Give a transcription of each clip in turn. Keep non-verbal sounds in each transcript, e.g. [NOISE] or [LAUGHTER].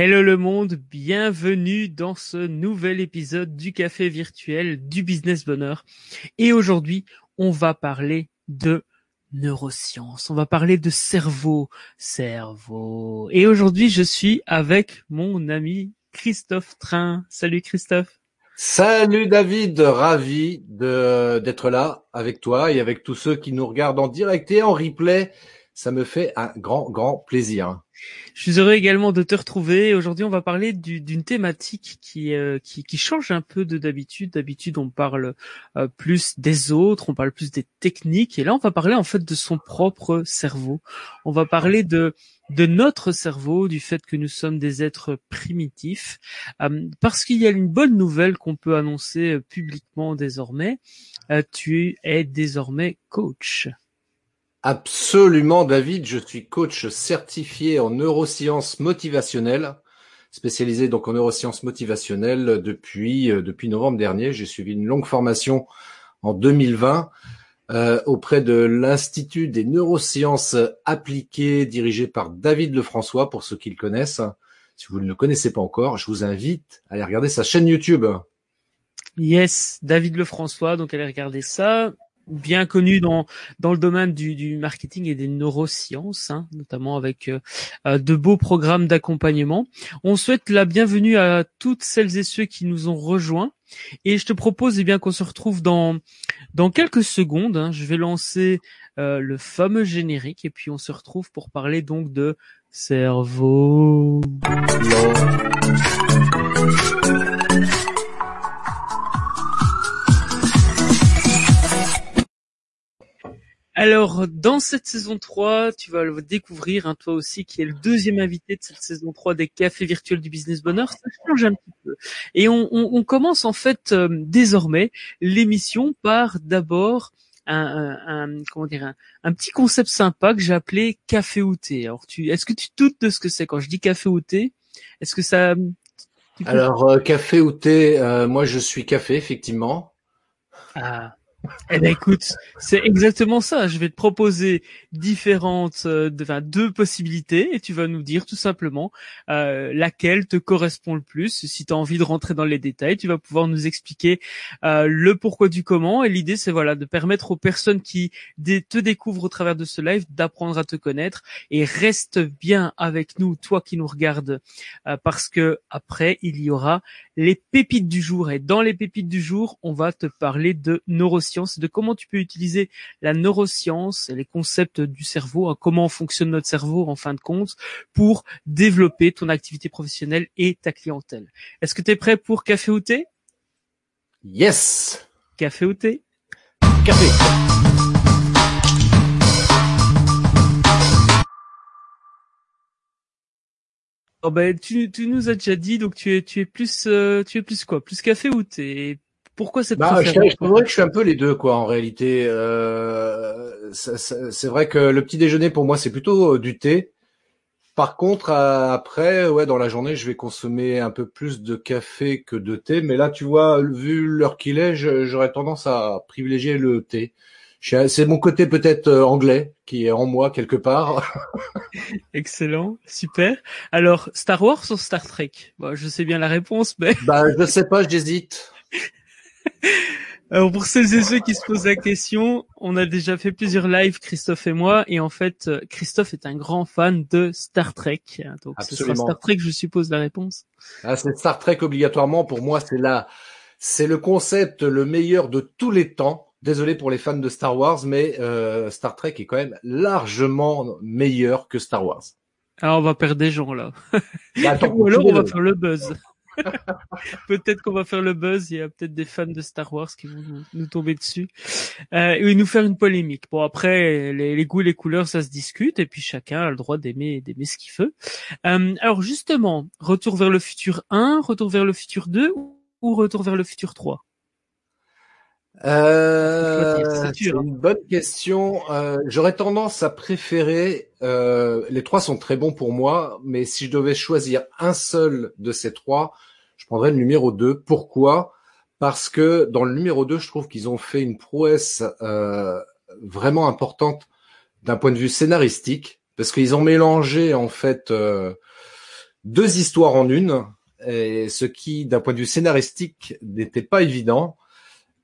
Hello le monde, bienvenue dans ce nouvel épisode du café virtuel du business bonheur. Et aujourd'hui, on va parler de neurosciences, on va parler de cerveau, cerveau. Et aujourd'hui, je suis avec mon ami Christophe Train. Salut Christophe. Salut David, ravi d'être là avec toi et avec tous ceux qui nous regardent en direct et en replay. Ça me fait un grand, grand plaisir. Je suis heureux également de te retrouver. Aujourd'hui, on va parler d'une thématique qui, euh, qui, qui change un peu de d'habitude. D'habitude, on parle euh, plus des autres, on parle plus des techniques, et là, on va parler en fait de son propre cerveau. On va parler de de notre cerveau, du fait que nous sommes des êtres primitifs, euh, parce qu'il y a une bonne nouvelle qu'on peut annoncer publiquement désormais. tu es désormais coach. Absolument, David. Je suis coach certifié en neurosciences motivationnelles, spécialisé donc en neurosciences motivationnelles depuis euh, depuis novembre dernier. J'ai suivi une longue formation en 2020 euh, auprès de l'Institut des neurosciences appliquées dirigé par David Lefrançois, pour ceux qui le connaissent. Si vous ne le connaissez pas encore, je vous invite à aller regarder sa chaîne YouTube. Yes, David Lefrançois, donc allez regarder ça bien connu dans dans le domaine du, du marketing et des neurosciences, hein, notamment avec euh, euh, de beaux programmes d'accompagnement. On souhaite la bienvenue à toutes celles et ceux qui nous ont rejoints. Et je te propose eh bien qu'on se retrouve dans dans quelques secondes. Hein. je vais lancer euh, le fameux générique et puis on se retrouve pour parler donc de cerveau. Alors, dans cette saison 3, tu vas le découvrir, hein, toi aussi, qui est le deuxième invité de cette saison 3 des cafés virtuels du business bonheur. Ça change un petit peu. Et on, commence en fait euh, désormais l'émission par d'abord un, comment dire un, petit concept sympa que j'ai appelé café ou thé. Alors, tu, est-ce que tu doutes de ce que c'est? Quand je dis café ou thé Est-ce que ça Alors, euh, café ou thé, euh, moi je suis café effectivement. Ah. Eh ben écoute, c'est exactement ça. Je vais te proposer différentes, euh, deux possibilités et tu vas nous dire tout simplement euh, laquelle te correspond le plus. Si tu as envie de rentrer dans les détails, tu vas pouvoir nous expliquer euh, le pourquoi du comment. Et l'idée, c'est voilà de permettre aux personnes qui te découvrent au travers de ce live d'apprendre à te connaître. Et reste bien avec nous, toi qui nous regardes, parce que après il y aura les pépites du jour. Et dans les pépites du jour, on va te parler de neurosciences, de comment tu peux utiliser la neuroscience et les concepts du cerveau, hein, comment fonctionne notre cerveau en fin de compte, pour développer ton activité professionnelle et ta clientèle. Est-ce que tu es prêt pour café ou thé? Yes! Café ou thé? Café. Oh ben, tu, tu nous as déjà dit, donc tu es, tu es plus, euh, tu es plus quoi? Plus café ou thé? Pourquoi cette bah, Je, que je suis un peu les deux, quoi, en réalité. Euh, c'est vrai que le petit déjeuner, pour moi, c'est plutôt euh, du thé. Par contre, après, ouais, dans la journée, je vais consommer un peu plus de café que de thé. Mais là, tu vois, vu l'heure qu'il est, j'aurais tendance à privilégier le thé. C'est mon côté peut-être euh, anglais qui est en moi quelque part. [LAUGHS] Excellent, super. Alors, Star Wars ou Star Trek? Bon, Je sais bien la réponse, mais... Bah, je sais pas, j'hésite. [LAUGHS] [LAUGHS] Alors pour celles et ceux qui se posent la question, on a déjà fait plusieurs lives, Christophe et moi, et en fait, euh, Christophe est un grand fan de Star Trek. Donc ce sera Star Trek, je suppose, la réponse. Ah, c'est Star Trek obligatoirement. Pour moi, c'est là, c'est le concept le meilleur de tous les temps. Désolé pour les fans de Star Wars, mais euh, Star Trek est quand même largement meilleur que Star Wars. Alors on va perdre des gens là. Bah, [LAUGHS] Ou alors on va faire le buzz. Peut-être qu'on va faire le buzz. Il y a peut-être des fans de Star Wars qui vont nous, tomber dessus euh, et nous faire une polémique. Bon après, les, goûts, les couleurs, ça se discute et puis chacun a le droit d'aimer, d'aimer ce qu'il veut. Euh, alors justement, retour vers le futur 1, retour vers le futur 2 ou retour vers le futur 3 euh, c'est une bonne question. Euh, J'aurais tendance à préférer. Euh, les trois sont très bons pour moi, mais si je devais choisir un seul de ces trois, je prendrais le numéro 2. Pourquoi? Parce que dans le numéro 2, je trouve qu'ils ont fait une prouesse euh, vraiment importante d'un point de vue scénaristique, parce qu'ils ont mélangé en fait euh, deux histoires en une, et ce qui, d'un point de vue scénaristique, n'était pas évident.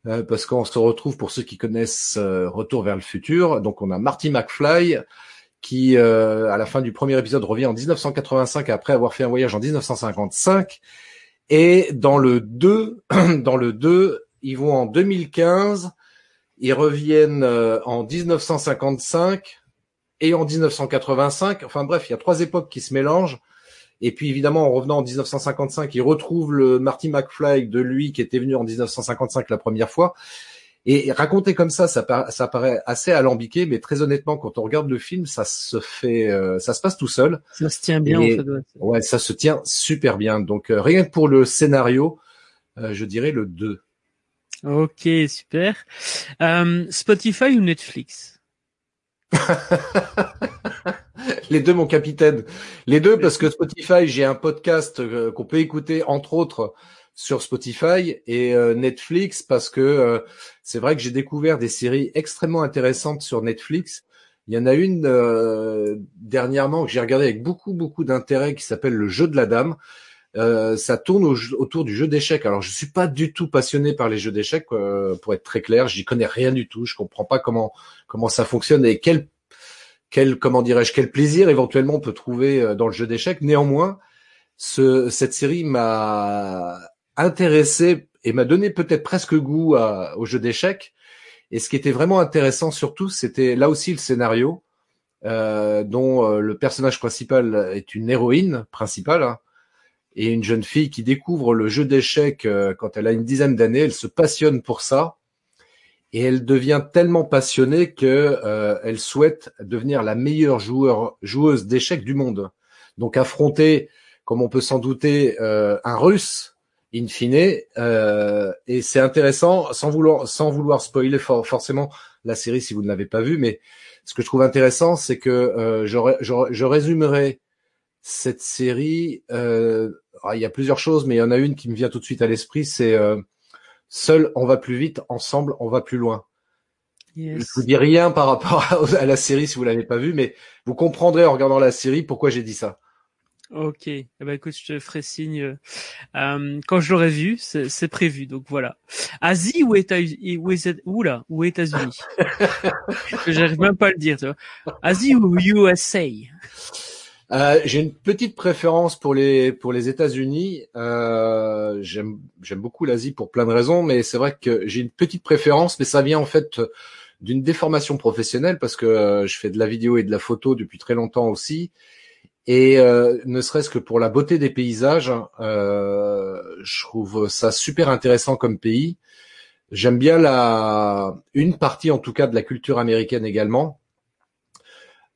Euh, parce qu'on se retrouve, pour ceux qui connaissent euh, Retour vers le futur, donc on a Marty McFly qui, euh, à la fin du premier épisode, revient en 1985 après avoir fait un voyage en 1955. Et dans le 2, [CLEARS THROAT] dans le 2, ils vont en 2015, ils reviennent en 1955 et en 1985. Enfin bref, il y a trois époques qui se mélangent. Et puis évidemment, en revenant en 1955, il retrouve le Marty McFly de lui qui était venu en 1955 la première fois. Et raconter comme ça, ça, ça paraît assez alambiqué, mais très honnêtement, quand on regarde le film, ça se fait, euh, ça se passe tout seul. Ça se tient bien. en fait, ouais. ça se tient super bien. Donc euh, rien que pour le scénario, euh, je dirais le 2. Ok, super. Spotify ou Netflix? [LAUGHS] les deux, mon capitaine. Les deux, parce que Spotify, j'ai un podcast euh, qu'on peut écouter, entre autres, sur Spotify et euh, Netflix, parce que euh, c'est vrai que j'ai découvert des séries extrêmement intéressantes sur Netflix. Il y en a une dernièrement que j'ai regardé avec beaucoup, beaucoup d'intérêt qui s'appelle Le Jeu de la Dame. ça tourne autour du jeu d'échecs. Alors, je suis pas du tout passionné par les jeux d'échecs, pour être très clair. J'y connais rien du tout. Je comprends pas comment comment ça fonctionne et quel quel comment dirais-je quel plaisir éventuellement on peut trouver euh, dans le jeu d'échecs. Néanmoins, ce, cette série m'a intéressé et m'a donné peut-être presque goût au jeu d'échecs. Et ce qui était vraiment intéressant surtout, c'était là aussi le scénario, euh, dont euh, le personnage principal est une héroïne principale hein, et une jeune fille qui découvre le jeu d'échecs quand elle a une dizaine d'années. Elle se passionne pour ça et elle devient tellement passionnée que euh, elle souhaite devenir la meilleure joueur, joueuse d'échecs du monde. Donc affronter, comme on peut s'en douter, euh, un Russe, in fine, euh, et c'est intéressant, sans vouloir, sans vouloir spoiler forcément la série si vous ne l'avez pas vue, mais ce que je trouve intéressant, c'est que euh, je, je, résumerai cette série. Euh, il y a plusieurs choses, mais il y en a une qui me vient tout de suite à l'esprit, c'est Seul, on va plus vite. Ensemble, on va plus loin. Yes. Je vous dis rien par rapport [LAUGHS] à, la série si vous l'avez pas vue, mais vous comprendrez en regardant la série pourquoi j'ai dit ça. Ok, eh ben écoute, je te ferai signe euh, quand je l'aurai vu, c'est prévu. Donc voilà. Asie ou États-Unis ou là ou États-Unis? [LAUGHS] J'arrive même pas à le dire. Tu vois. Asie ou USA euh, j'ai une petite préférence pour les pour les États-Unis. Euh, j'aime j'aime beaucoup l'Asie pour plein de raisons, mais c'est vrai que j'ai une petite préférence, mais ça vient en fait d'une déformation professionnelle parce que euh, je fais de la vidéo et de la photo depuis très longtemps aussi. Et euh, ne serait-ce que pour la beauté des paysages, euh, je trouve ça super intéressant comme pays. J'aime bien la une partie en tout cas de la culture américaine également.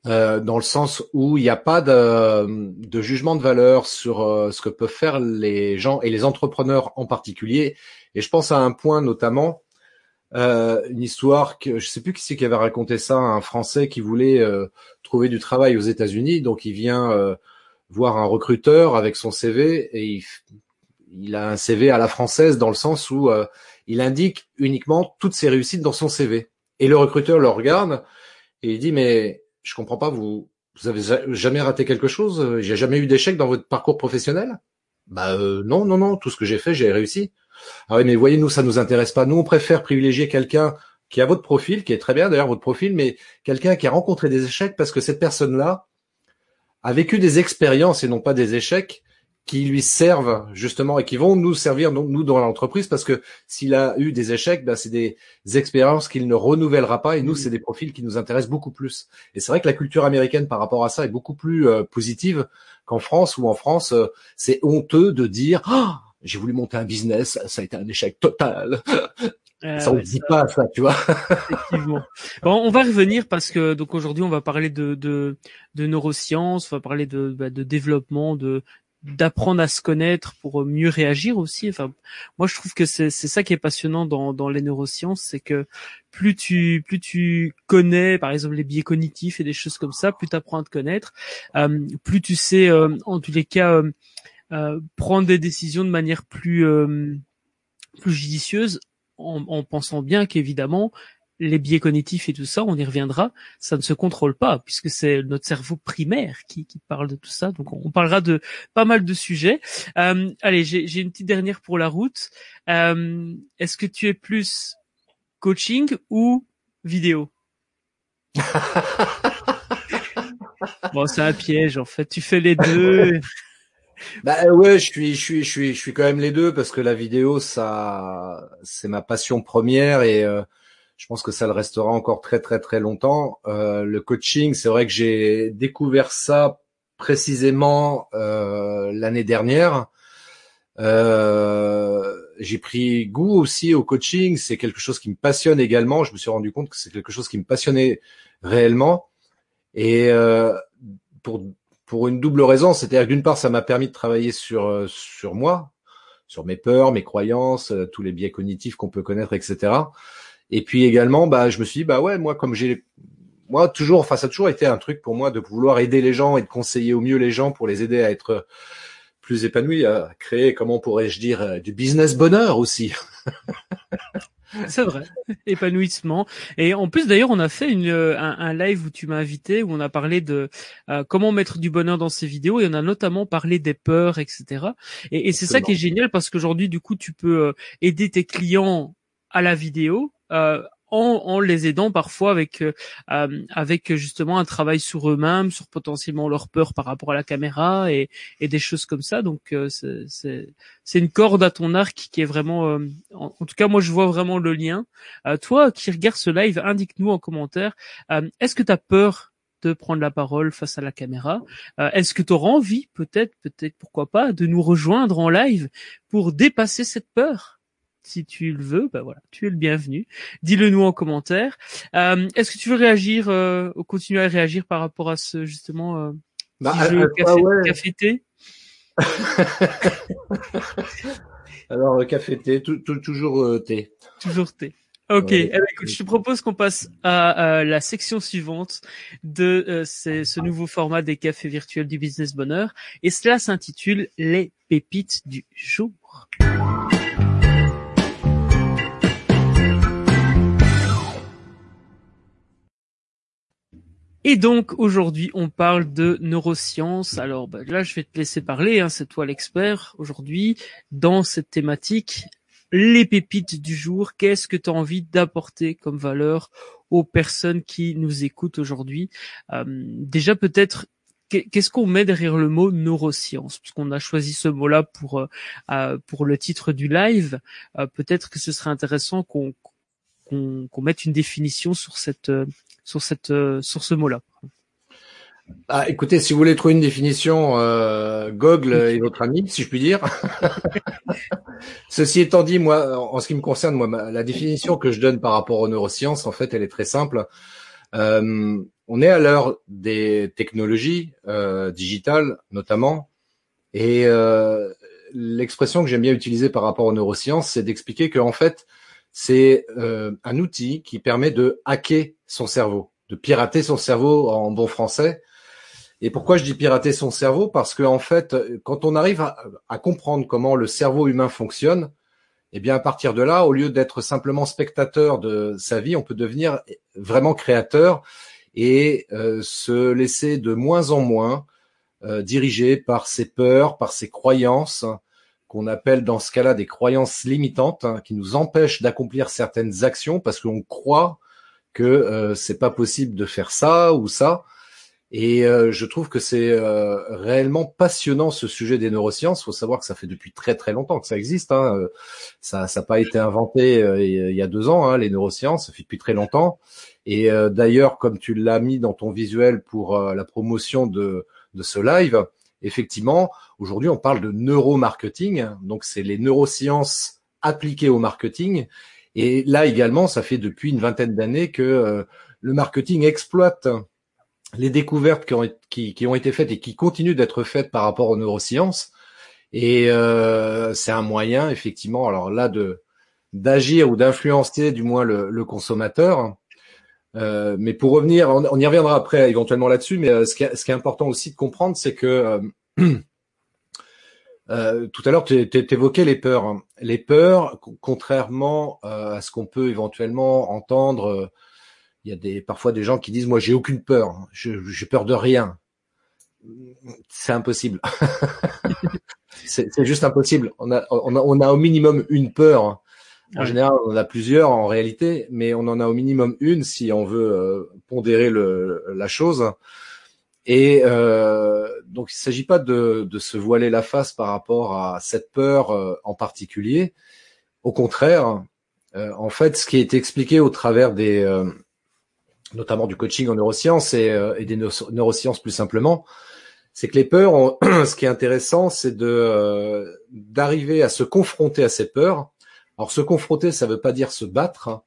Euh, dans le sens où il n'y a pas de, de, jugement de valeur sur euh, ce que peuvent faire les gens et les entrepreneurs en particulier. Et je pense à un point notamment, euh, une histoire que je sais plus qui c'est qui avait raconté ça, un Français qui voulait euh, trouver du travail aux États-Unis, donc il vient voir un recruteur avec son CV et il, il, a un CV à la française dans le sens où il indique uniquement toutes ses réussites dans son CV. Et le recruteur le regarde et il dit mais je comprends pas, vous, vous avez jamais raté quelque chose J'ai jamais eu d'échec dans votre parcours professionnel? Bah euh, non, non, non, tout ce que j'ai fait, j'ai réussi. Ah oui, mais voyez, nous, ça nous intéresse pas. Nous, on préfère privilégier quelqu'un qui a votre profil, qui est très bien d'ailleurs votre profil, mais quelqu'un qui a rencontré des échecs parce que cette personne-là a vécu des expériences et non pas des échecs qui lui servent justement et qui vont nous servir nous dans l'entreprise parce que s'il a eu des échecs, ben, c'est des expériences qu'il ne renouvellera pas et nous c'est des profils qui nous intéressent beaucoup plus. Et c'est vrai que la culture américaine par rapport à ça est beaucoup plus euh, positive qu'en France où en France euh, c'est honteux de dire ah, j'ai voulu monter un business, ça a été un échec total. Euh, [LAUGHS] ça on ne dit pas ça, tu vois. [LAUGHS] Effectivement. Bon, on va revenir parce que donc aujourd'hui on va parler de, de, de neurosciences, on va parler de, bah, de développement, de d'apprendre à se connaître pour mieux réagir aussi. Enfin, moi je trouve que c'est ça qui est passionnant dans dans les neurosciences, c'est que plus tu plus tu connais par exemple les biais cognitifs et des choses comme ça, plus tu apprends à te connaître, euh, plus tu sais euh, en tous les cas euh, prendre des décisions de manière plus plus judicieuse en, en pensant bien qu'évidemment les biais cognitifs et tout ça, on y reviendra, ça ne se contrôle pas puisque c'est notre cerveau primaire qui, qui, parle de tout ça. Donc on parlera de pas mal de sujets. Euh, allez, j'ai une petite dernière pour la route. Euh, Est-ce que tu es plus coaching ou vidéo? [LAUGHS] Bon, c'est un piège en fait. Tu fais les deux. [LAUGHS] Bah ouais, je suis, je suis, je suis, je suis quand même les deux parce que la vidéo, ça, c'est ma passion première et euh, je pense que ça le restera encore très très très longtemps. Euh, le coaching, c'est vrai que j'ai découvert ça précisément euh, l'année dernière. Euh, j'ai pris goût aussi au coaching. C'est quelque chose qui me passionne également. Je me suis rendu compte que c'est quelque chose qui me passionnait réellement. Et euh, pour pour une double raison, c'est-à-dire d'une part, ça m'a permis de travailler sur euh, sur moi, sur mes peurs, mes croyances, tous les biais cognitifs qu'on peut connaître, etc. Et puis également, bah, je me suis dit, bah ouais, moi, comme j'ai, moi, toujours, enfin, ça a toujours été un truc pour moi de vouloir aider les gens et de conseiller au mieux les gens pour les aider à être plus épanouis, à créer, comment pourrais-je dire, euh, du business bonheur aussi. [LAUGHS] C'est vrai, épanouissement. Et en plus, d'ailleurs, on a fait une, euh, un, live où tu m'as invité, où on a parlé de euh, comment mettre du bonheur dans ces vidéos, et on a notamment parlé des peurs, etc. Et, et c'est ça qui est génial parce qu'aujourd'hui, du coup, tu peux aider tes clients à la vidéo, euh, en, en, les aidant parfois avec euh, euh, avec justement un travail sur eux-mêmes, sur potentiellement leur peur par rapport à la caméra et, et des choses comme ça. Donc c'est une corde à ton arc qui est vraiment, en, tout cas moi je vois vraiment le lien. toi qui regardes ce live, indique-nous en commentaire, est-ce que tu as peur de prendre la parole face à la caméra? Est-ce que tu auras envie, peut-être, peut-être, pourquoi pas, de nous rejoindre en live pour dépasser cette peur? Si tu le veux, bah voilà, tu es le bienvenu. Dis-le nous en commentaire. Euh, Est-ce que tu veux réagir euh, ou continuer à réagir par rapport à ce justement euh, bah, jeu café, café thé? [LAUGHS] Alors café thé, toujours euh, thé. Toujours thé. Ok, eh ben, écoute, je te propose qu'on passe à, la section suivante de euh, ce nouveau format des cafés virtuels du Business Bonheur, et cela s'intitule les pépites du jour. Et donc aujourd'hui, on parle de neurosciences. Alors bah, là, je vais te laisser parler. Hein, c'est toi l'expert aujourd'hui dans cette thématique. Les pépites du jour. Qu'est-ce que tu as envie d'apporter comme valeur aux personnes qui nous écoutent aujourd'hui? Euh, Déjà peut-être qu'est-ce qu'on met derrière le mot neurosciences? Parce qu'on a choisi ce mot-là pour euh, euh, pour le titre du live. Peut-être que ce serait intéressant qu'on qu'on mette une définition sur cette sur cette euh, sur ce mot-là. Ah, écoutez, si vous voulez trouver une définition, euh, Google est votre ami, si je puis dire. [LAUGHS] Ceci étant dit, moi, en ce qui me concerne, moi, la définition que je donne par rapport aux neurosciences, en fait, elle est très simple. Euh, on est à l'heure des technologies euh, digitales, notamment, et euh, l'expression que j'aime bien utiliser par rapport aux neurosciences, c'est d'expliquer qu'en fait, c'est euh, un outil qui permet de hacker son cerveau, de pirater son cerveau en bon français. Et pourquoi je dis pirater son cerveau? Parce que en fait, quand on arrive à, comprendre comment le cerveau humain fonctionne, eh bien à partir de là, au lieu d'être simplement spectateur de sa vie, on peut devenir vraiment créateur et euh, se laisser de moins en moins euh, diriger par ses peurs, par ses croyances, qu'on appelle dans ce cas-là des croyances limitantes, hein, qui nous empêchent d'accomplir certaines actions parce qu'on croit que euh, c'est pas possible de faire ça ou ça. Et euh, je trouve que c'est euh, réellement passionnant ce sujet des neurosciences. Il faut savoir que ça fait depuis très très longtemps que ça existe. Hein. Ça n'a pas été inventé il y a deux ans, hein, les neurosciences. Ça fait depuis très longtemps. Et d'ailleurs, comme tu l'as mis dans ton visuel pour la promotion de, de ce live, effectivement, aujourd'hui, on parle de neuromarketing. Donc, c'est les neurosciences appliquées au marketing. Et là également, ça fait depuis une vingtaine d'années que euh, le marketing exploite les découvertes qui ont, été faites et qui continuent d'être faites par rapport aux neurosciences. Et euh, c'est un moyen, effectivement, alors là, de d'agir ou d'influencer du moins le, consommateur. Euh, mais pour revenir, on, y reviendra après éventuellement là-dessus, mais ce, qui est, ce, qui est, important aussi de comprendre, c'est que Euh, [CLEARS THROAT] tout à l'heure, tu évoquais les peurs. Hein. Les peurs, contrairement euh, à ce qu'on peut éventuellement entendre, euh, il y a des, parfois des gens qui disent moi j'ai aucune peur, hein. j'ai peur de rien. C'est impossible. [LAUGHS] c'est juste impossible. On a, on a, on a au minimum une peur. Hein. En général, on en a plusieurs en réalité, mais on en a au minimum une si on veut pondérer le, la chose. Et euh, donc, il ne s'agit pas de, de, se voiler la face par rapport à cette peur euh, en particulier. Au contraire, euh, en fait, ce qui est expliqué au travers des, euh, notamment du coaching en neurosciences et, euh, et des neurosciences plus simplement, c'est que les peurs, [CLEARS THROAT] ce qui est intéressant, c'est de d'arriver à se confronter à ces peurs. Alors, se confronter, ça ne veut pas dire se battre. Hein.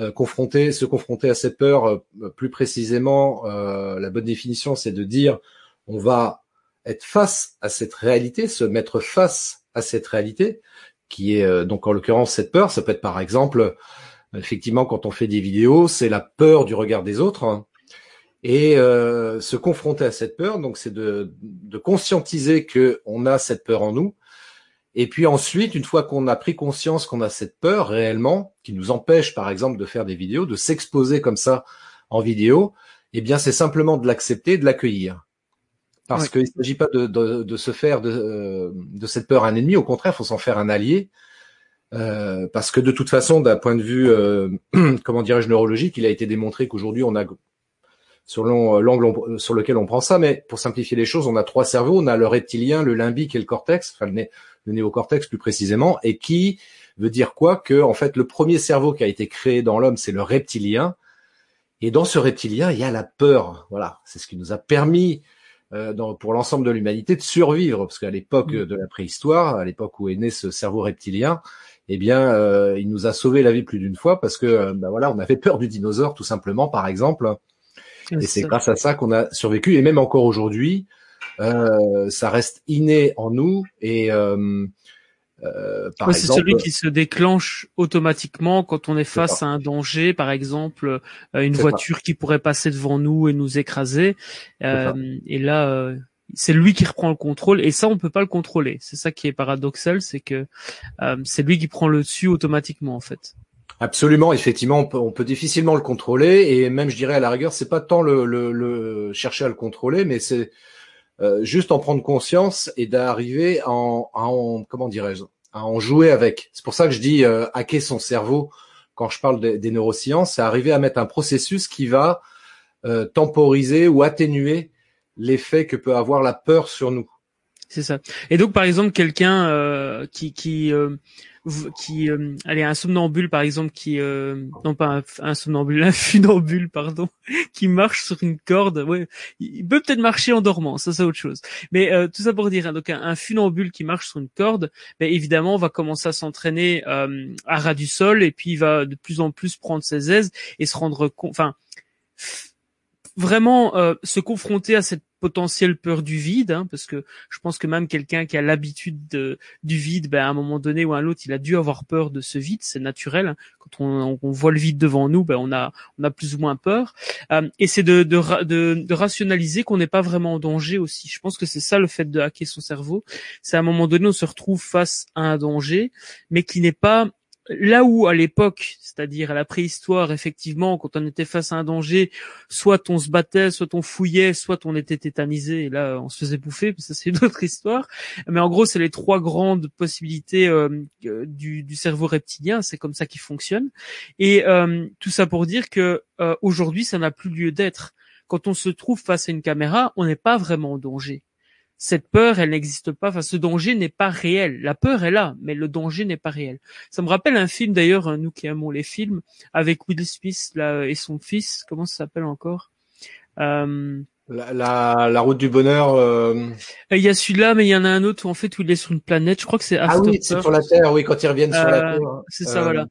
Euh, confronter, se confronter à cette peur, euh, plus précisément, euh, la bonne définition, c'est de dire on va être face à cette réalité, se mettre face à cette réalité, qui est donc en l'occurrence cette peur. Ça peut être par exemple, effectivement, quand on fait des vidéos, c'est la peur du regard des autres. Hein. et se confronter à cette peur, donc c'est de, de conscientiser que on a cette peur en nous, et puis ensuite, une fois qu'on a pris conscience qu'on a cette peur réellement, qui nous empêche par exemple de faire des vidéos, de s'exposer comme ça en vidéo, eh bien c'est simplement de l'accepter, de l'accueillir. Parce qu'il ne s'agit pas de, de, de, se faire de, euh, de, cette peur un ennemi, au contraire, il faut s'en faire un allié. Euh, parce que de toute façon, d'un point de vue, euh, [CLEARS THROAT] comment dirais-je, neurologique, il a été démontré qu'aujourd'hui, on a selon l'angle sur lequel on prend ça, mais pour simplifier les choses, on a trois cerveaux, on a le reptilien, le limbique et le cortex, enfin le, le néocortex plus précisément, et qui veut dire quoi Que en fait le premier cerveau qui a été créé dans l'homme, c'est le reptilien, et dans ce reptilien, il y a la peur. Voilà, c'est ce qui nous a permis euh, dans, pour l'ensemble de l'humanité de survivre, parce qu'à l'époque mm. de la préhistoire, à l'époque où est né ce cerveau reptilien, eh bien, euh, il nous a sauvé la vie plus d'une fois parce que, euh, ben voilà, on avait peur du dinosaure tout simplement, par exemple. Et c'est grâce à ça qu'on a survécu. Et même encore aujourd'hui, euh, ça reste inné en nous et euh, euh, c'est celui qui se déclenche automatiquement quand on est face à un danger, par exemple une voiture qui pourrait passer devant nous et nous écraser. et là, c'est lui qui reprend le contrôle et ça on peut pas le contrôler. C'est ça qui est paradoxal, c'est que c'est lui qui prend le dessus automatiquement en fait. Absolument, effectivement, on peut, difficilement le contrôler et même je dirais à la rigueur, c'est pas tant le, le, le, chercher à le contrôler, mais c'est euh, juste en prendre conscience et d'arriver à en, comment dirais-je, à en jouer avec. C'est pour ça que je dis euh, hacker son cerveau quand je parle des neurosciences, c'est arriver à mettre un processus qui va euh, temporiser ou atténuer l'effet que peut avoir la peur sur nous. C'est ça. Et donc, par exemple, quelqu'un euh, qui, qui qui euh, allez un somnambule par exemple qui euh, non pas un, somnambule [LAUGHS] un funambule pardon [LAUGHS] qui marche sur une corde. Ouais il peut peut-être marcher en dormant ça c'est autre chose. Mais euh, tout ça pour dire hein, donc un, funambule qui marche sur une corde ben, évidemment va commencer à s'entraîner euh, à ras du sol et puis il va de plus en plus prendre ses aises et se rendre compte enfin vraiment euh, se confronter à cette potentielle peur du vide, hein, parce que je pense que même quelqu'un qui a l'habitude du vide, ben, à un moment donné ou à un autre, il a dû avoir peur de ce vide, c'est naturel. Hein. Quand on, on, voit le vide devant nous, ben, on a on a plus ou moins peur. Euh, et c'est de, de, de, de rationaliser qu'on n'est pas vraiment en danger aussi. Je pense que c'est ça le fait de hacker son cerveau. C'est à un moment donné, on se retrouve face à un danger, mais qui n'est pas là où à l'époque, c'est-à-dire à la préhistoire, effectivement, quand on était face à un danger, soit on se battait, soit on fouillait, soit on était tétanisé, et là on se faisait bouffer, ça c'est une autre histoire. Mais en gros, c'est les trois grandes possibilités euh, du, du, cerveau reptilien, c'est comme ça qu'il fonctionne. Et euh, tout ça pour dire que euh, aujourd'hui, ça n'a plus lieu d'être. Quand on se trouve face à une caméra, on n'est pas vraiment en danger cette peur, elle n'existe pas. Enfin, ce danger n'est pas réel. La peur est là, mais le danger n'est pas réel. Ça me rappelle un film d'ailleurs, hein, nous qui aimons les films, avec Will Smith là, et son fils. Comment ça s'appelle encore? Euh, la, la, la, route du bonheur. Euh... Il y a celui-là, mais il y en a un autre où en fait où il est sur une planète. Je crois que c'est Ah oui, c'est sur la Terre. Oui, quand ils reviennent sur la euh, Terre. C'est ça, voilà.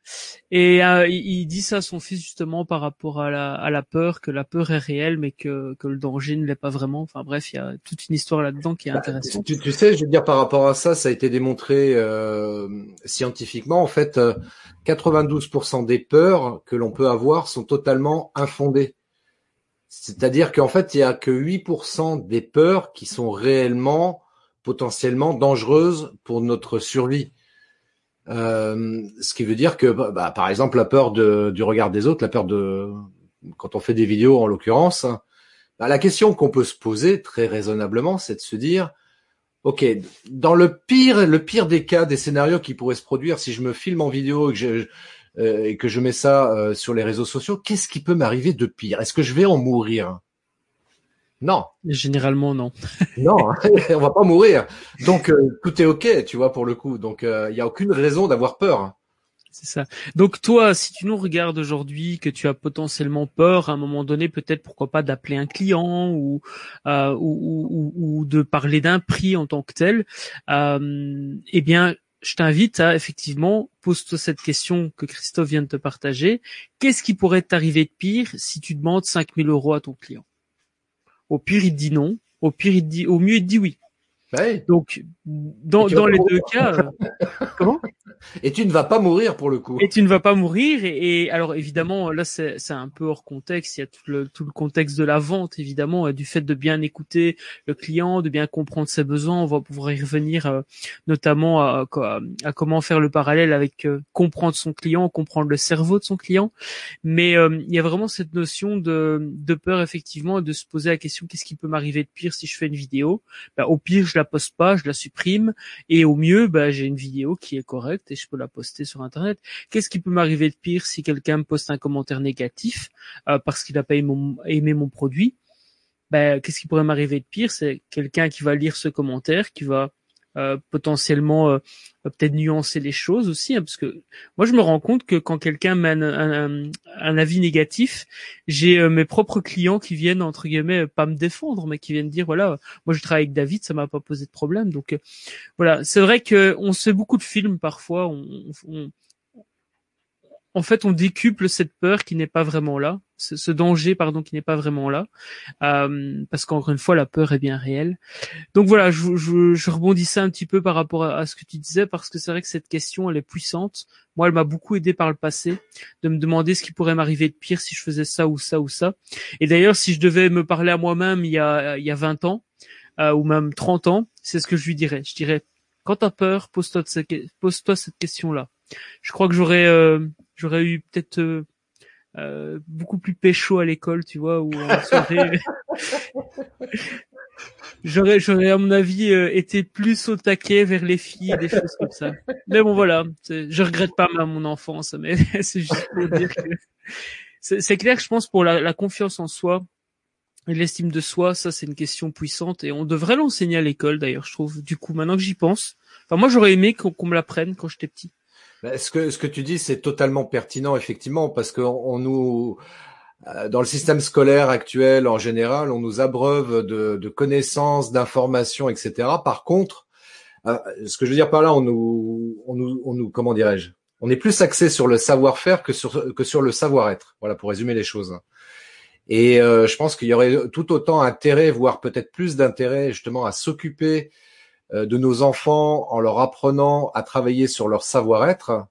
Et euh, il, dit ça à son fils justement par rapport à la, à la peur, que la peur est réelle, mais que, que le danger ne l'est pas vraiment. Enfin bref, il y a toute une histoire là-dedans qui est bah, intéressante. Tu, tu, sais, je veux dire par rapport à ça, ça a été démontré euh, scientifiquement. En fait, 92% des peurs que l'on peut avoir sont totalement infondées. C'est-à-dire qu'en fait, il y a que 8% des peurs qui sont réellement potentiellement dangereuses pour notre survie. Euh, ce qui veut dire que, bah, par exemple, la peur du regard des autres, la peur de, quand on fait des vidéos en l'occurrence, bah, la question qu'on peut se poser très raisonnablement, c'est de se dire, ok, dans le pire, le pire des cas, des scénarios qui pourraient se produire, si je me filme en vidéo et que je, euh, et que je mets ça euh, sur les réseaux sociaux, qu'est-ce qui peut m'arriver de pire? Est-ce que je vais en mourir? Non. Généralement, non. [LAUGHS] non, [LAUGHS] on va pas mourir. Donc euh, tout est ok, tu vois, pour le coup. Donc il n'y a aucune raison d'avoir peur. C'est ça. Donc toi, si tu nous regardes aujourd'hui, que tu as potentiellement peur à un moment donné, peut-être pourquoi pas d'appeler un client ou, euh, ou, ou, ou, de parler d'un prix en tant que tel, euh, eh bien, je t'invite à effectivement pose-toi cette question que Christophe vient de te partager. Qu'est-ce qui pourrait t'arriver de pire si tu demandes 5000 euros à ton client? Au pire, il te dit non. Au pire, il dit, au mieux, il te dit oui. Donc, dans, dans les deux cas, euh, [LAUGHS] comment? Et tu ne vas pas mourir pour le coup. Et tu ne vas pas mourir. Et, et alors évidemment, là c'est un peu hors contexte. Il y a tout le, tout le contexte de la vente, évidemment, du fait de bien écouter le client, de bien comprendre ses besoins. On va pouvoir y revenir, euh, notamment à, à, comment faire le parallèle avec euh, comprendre son client, comprendre le cerveau de son client. Mais il y a vraiment cette notion de, de peur effectivement, de se poser la question qu'est-ce qui peut m'arriver de pire si je fais une vidéo? Ben, Au pire, je la poste pas, je la supprime, et au mieux, bah, j'ai une vidéo qui est correcte et je peux la poster sur Internet. Qu'est-ce qui peut m'arriver de pire si quelqu'un me poste un commentaire négatif euh, parce qu'il n'a pas aimé mon, produit? Ben, Qu'est-ce qui pourrait m'arriver de pire? C'est quelqu'un qui va lire ce commentaire, qui va euh, potentiellement euh, peut-être nuancer les choses aussi, hein, parce que moi je me rends compte que quand quelqu'un mène un, un, avis négatif, j'ai euh, mes propres clients qui viennent entre guillemets pas me défendre, mais qui viennent dire voilà, moi je travaille avec David, ça m'a pas posé de problème, donc voilà, c'est vrai que on se fait beaucoup de films parfois, on, on, en fait, on décuple cette peur qui n'est pas vraiment là, ce, danger, pardon, qui n'est pas vraiment là, euh, parce qu'encore une fois, la peur est bien réelle. Donc voilà, je, je, rebondissais un petit peu par rapport à, ce que tu disais, parce que c'est vrai que cette question, elle est puissante. Moi, elle m'a beaucoup aidé par le passé, de me demander ce qui pourrait m'arriver de pire si je faisais ça ou ça ou ça. Et d'ailleurs, si je devais me parler à moi-même il y a, il y a 20 ans, euh, ou même 30 ans, c'est ce que je lui dirais. Je dirais, quand t'as peur, pose-toi pose cette question-là. Je crois que j'aurais euh, j'aurais eu peut-être euh, euh, beaucoup plus pécho à l'école, tu vois, ou [LAUGHS] j'aurais j'aurais à mon avis euh, été plus au taquet vers les filles, des choses comme ça. Mais bon voilà, je regrette pas ma mon enfance, mais [LAUGHS] c'est juste pour dire que c'est clair, je pense pour la, la confiance en soi et l'estime de soi, ça c'est une question puissante et on devrait l'enseigner à l'école d'ailleurs, je trouve. Du coup, maintenant que j'y pense, enfin moi j'aurais aimé qu'on me l'apprenne quand j'étais petit. Bah, ce que ce que tu dis, c'est totalement pertinent, effectivement, parce qu'on nous euh, dans le système scolaire actuel, en général, on nous abreuve de, de connaissances, d'informations, etc. Par contre, euh, ce que je veux dire par là, on nous, on nous, on nous comment dirais-je On est plus axé sur le savoir-faire que sur que sur le savoir-être. Voilà, pour résumer les choses. Et euh, je pense qu'il y aurait tout autant intérêt, voire peut-être plus d'intérêt, justement, à s'occuper de nos enfants en leur apprenant à travailler sur leur savoir-être.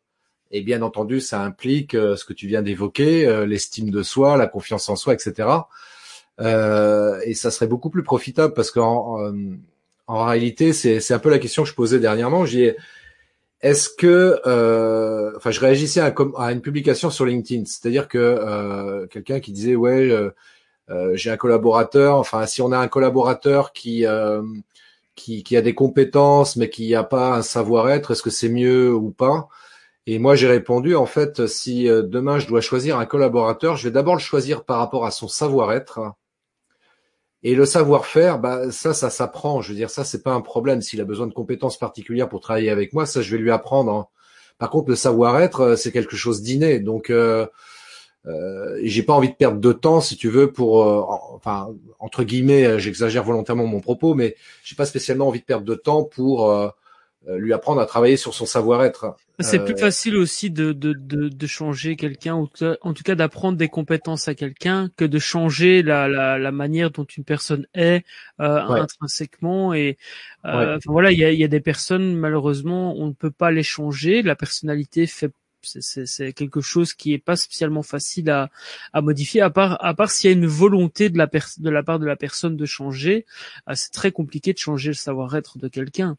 Et bien entendu, ça implique euh, ce que tu viens d'évoquer, euh, l'estime de soi, la confiance en soi, etc. et ça serait beaucoup plus profitable parce qu'en en réalité, c'est un peu la question que je posais dernièrement. J'ai est-ce que, enfin, je réagissais à, à, une publication sur LinkedIn, c'est-à-dire que quelqu'un qui disait ouais, j'ai un collaborateur, enfin, si on a un collaborateur qui qui, a des compétences mais qui n'a pas un savoir-être, est-ce que c'est mieux ou pas? Et moi j'ai répondu en fait si euh, demain je dois choisir un collaborateur, je vais d'abord le choisir par rapport à son savoir-être. Et le savoir-faire, bah ça, ça s'apprend. Je veux dire, ça, c'est pas un problème. S'il a besoin de compétences particulières pour travailler avec moi, ça, je vais lui apprendre. Hein. Par contre, le savoir-être, euh, c'est quelque chose d'inné. Donc, euh, euh, j'ai pas envie de perdre de temps, si tu veux, pour, euh, enfin, entre guillemets, euh, j'exagère volontairement mon propos, mais j'ai pas spécialement envie de perdre de temps pour euh, lui apprendre à travailler sur son savoir-être. C'est plus facile aussi de, de, de, de changer quelqu'un, ou en tout cas d'apprendre des compétences à quelqu'un, que de changer la, la, la, manière dont une personne est intrinsèquement. Et voilà, il y a, y a des personnes malheureusement, on ne peut pas les changer. La personnalité fait c'est quelque chose qui est pas spécialement facile à, à modifier, à part à part s'il y a une volonté de la de la part de la personne de changer. Euh, c'est très compliqué de changer le savoir-être de quelqu'un.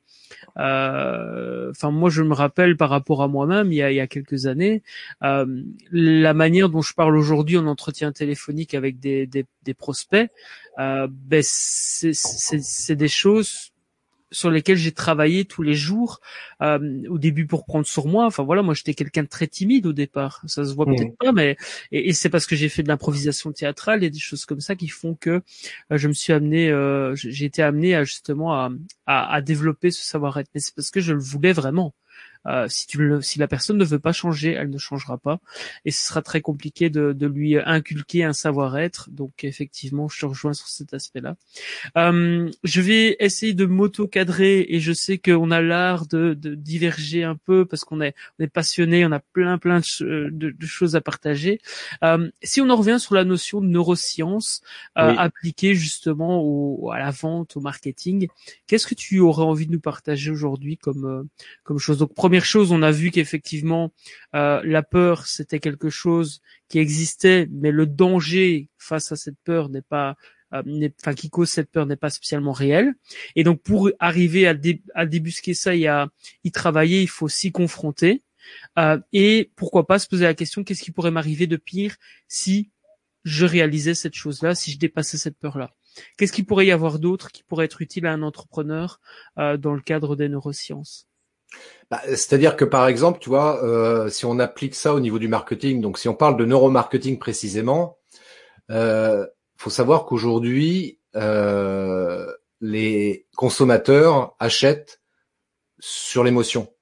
Euh, enfin, moi, je me rappelle par rapport à moi-même, il y a, il y a quelques années, euh, la manière dont je parle aujourd'hui en entretien téléphonique avec des, des, des prospects, euh, ben c'est des choses sur lesquels j'ai travaillé tous les jours euh, au début pour prendre sur moi. Enfin voilà, moi j'étais quelqu'un de très timide au départ. Ça se voit mmh. peut-être pas, mais et, et c'est parce que j'ai fait de l'improvisation théâtrale et des choses comme ça qui font que euh, je me suis amené, euh, j'ai été amené à justement à, à, à développer ce savoir-être. Mais c'est parce que je le voulais vraiment. Euh, si, tu le, si la personne ne veut pas changer, elle ne changera pas, et ce sera très compliqué de, de lui inculquer un savoir-être. Donc effectivement, je te rejoins sur cet aspect-là. Euh, je vais essayer de m'auto-cadrer, et je sais qu'on a l'art de, de, diverger un peu parce qu'on est, on est passionné, on a plein plein de, de choses à partager. Euh, si on en revient sur la notion de neurosciences euh, appliquée justement au, à la vente, au marketing, qu'est-ce que tu aurais envie de nous partager aujourd'hui comme euh, comme chose? Donc première chose, on a vu qu'effectivement euh, la peur c'était quelque chose qui existait, mais le danger face à cette peur n'est pas euh, enfin qui cause cette peur n'est pas spécialement réel. Et donc pour arriver à, débusquer ça et à y travailler, il faut s'y confronter. Euh, et pourquoi pas se poser la question qu'est-ce qui pourrait m'arriver de pire si je réalisais cette chose-là, si je dépassais cette peur-là? Qu'est-ce qu'il pourrait y avoir d'autre qui pourrait être utile à un entrepreneur euh, dans le cadre des neurosciences? Bah, c'est-à-dire que par exemple, tu vois, euh, si on applique ça au niveau du marketing, donc si on parle de neuromarketing précisément, euh, faut savoir qu'aujourd'hui, euh, les consommateurs achètent sur l'émotion.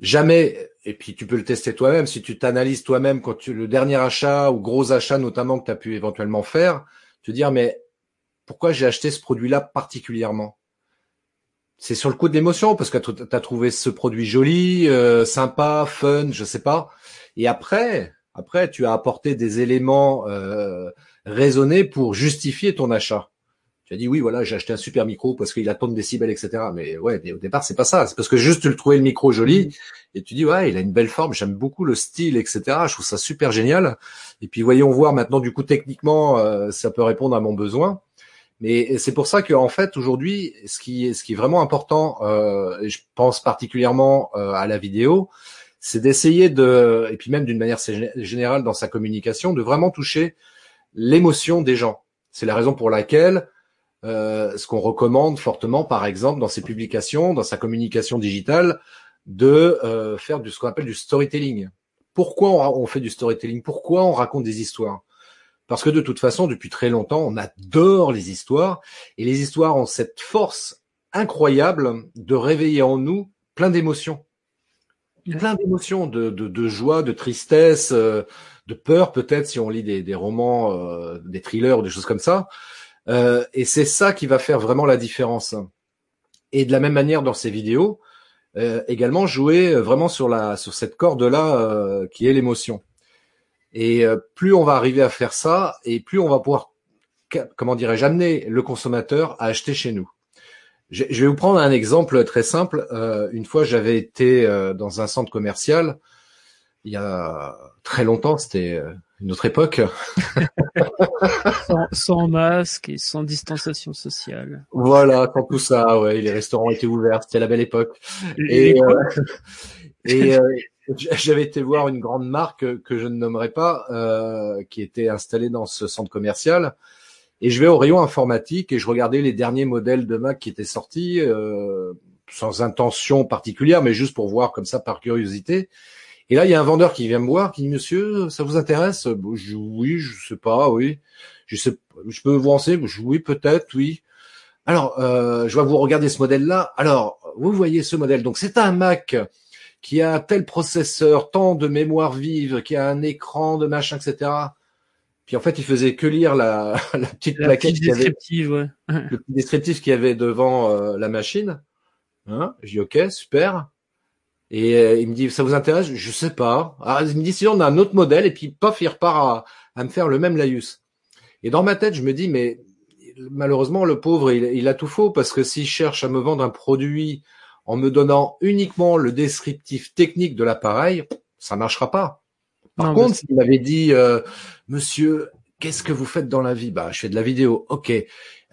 Jamais, et puis tu peux le tester toi-même, si tu t'analyses toi-même quand tu le dernier achat ou gros achat notamment que tu as pu éventuellement faire, te dire mais pourquoi j'ai acheté ce produit-là particulièrement? C'est sur le coup de l'émotion parce que tu as trouvé ce produit joli, euh, sympa, fun, je sais pas. Et après, après, tu as apporté des éléments euh, raisonnés pour justifier ton achat. Tu as dit oui, voilà, j'ai acheté un super micro parce qu'il a tant de décibels, etc. Mais ouais, mais au départ, c'est pas ça. C'est parce que juste tu le trouvais le micro joli et tu dis ouais, il a une belle forme, j'aime beaucoup le style, etc. Je trouve ça super génial. Et puis voyons voir maintenant du coup techniquement, euh, ça peut répondre à mon besoin. Mais c'est pour ça qu'en fait aujourd'hui, ce qui, est vraiment important, euh, et je pense particulièrement euh, à la vidéo, c'est d'essayer de, et puis même d'une manière générale dans sa communication, de vraiment toucher l'émotion des gens. C'est la raison pour laquelle euh, ce qu'on recommande fortement, par exemple, dans ses publications, dans sa communication digitale, de faire du, ce qu'on appelle du storytelling. Pourquoi on fait du storytelling? Pourquoi on raconte des histoires? Parce que de toute façon, depuis très longtemps, on adore les histoires. Et les histoires ont cette force incroyable de réveiller en nous plein d'émotions. Plein d'émotions, de, de, de, joie, de tristesse, euh, de peur peut-être si on lit des, des romans, euh, des thrillers ou des choses comme ça. Euh, et c'est ça qui va faire vraiment la différence. Et de la même manière dans ces vidéos, également jouer vraiment sur la sur cette corde là qui est l'émotion. Et euh, plus on va arriver à faire ça, et plus on va pouvoir, comment dirais-je, amener le consommateur à acheter chez nous. Je vais vous prendre un exemple très simple. Euh, une fois, j'avais été euh, dans un centre commercial il y a très longtemps, c'était une autre époque. [LAUGHS] sans, masque et sans distanciation sociale. Voilà, sans tout ça, ouais, les restaurants étaient ouverts, c'était la belle époque. Et, et, [LAUGHS] j'avais été voir une grande marque que je ne nommerai pas, euh, qui était installée dans ce centre commercial. Et je vais au rayon informatique et je regardais les derniers modèles de Mac qui étaient sortis, euh, sans intention particulière, mais juste pour voir comme ça par curiosité. Et là, il y a un vendeur qui vient me voir, qui dit Monsieur, ça vous intéresse? Je dis, Oui, je sais pas, oui. Je sais, je peux vous renseigner? Oui, peut-être, oui. Alors, euh, je vais vous regarder ce modèle-là. Alors, vous voyez ce modèle. Donc, c'est un Mac qui a tel processeur, tant de mémoire vive, qui a un écran de machin, etc. Puis en fait, il faisait que lire la, [LAUGHS] la petite plaquette qui avait, ouais. le petit descriptif qu'il y avait devant euh, la machine. Hein je dis ok, super. Et euh, il me dit ça vous intéresse? Je sais pas. Ah, il me dit sinon on a un autre modèle et puis paf, il repart à, à me faire le même laïus. Et dans ma tête, je me dis mais malheureusement le pauvre il, il a tout faux parce que s'il cherche à me vendre un produit en me donnant uniquement le descriptif technique de l'appareil, ça marchera pas. Par contre, s'il m'avait dit, euh, monsieur, qu'est-ce que vous faites dans la vie? Bah, je fais de la vidéo. Ok.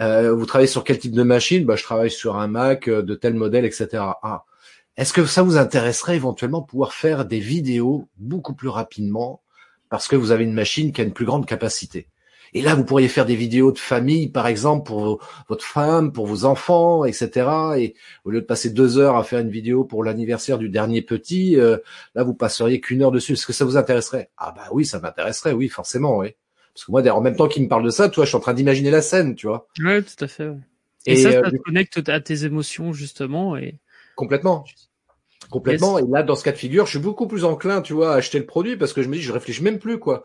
Euh, vous travaillez sur quel type de machine? Bah, je travaille sur un Mac euh, de tel modèle, etc. Ah. Est-ce que ça vous intéresserait éventuellement pouvoir faire des vidéos beaucoup plus rapidement parce que vous avez une machine qui a une plus grande capacité? Et là, vous pourriez faire des vidéos de famille, par exemple, pour votre femme, pour vos enfants, etc. Et au lieu de passer deux heures à faire une vidéo pour l'anniversaire du dernier petit, euh, là, vous passeriez qu'une heure dessus. Est-ce que ça vous intéresserait? Ah bah oui, ça m'intéresserait, oui, forcément, oui. Parce que moi, en même temps qu'il me parle de ça, toi, je suis en train d'imaginer la scène, tu vois. Ouais, tout à fait. Et, ça, ça euh, te connecte à tes émotions, justement. et Complètement. Complètement. Et là, dans ce cas de figure, je suis beaucoup plus enclin, tu vois, à acheter le produit parce que je me dis, je réfléchis même plus, quoi.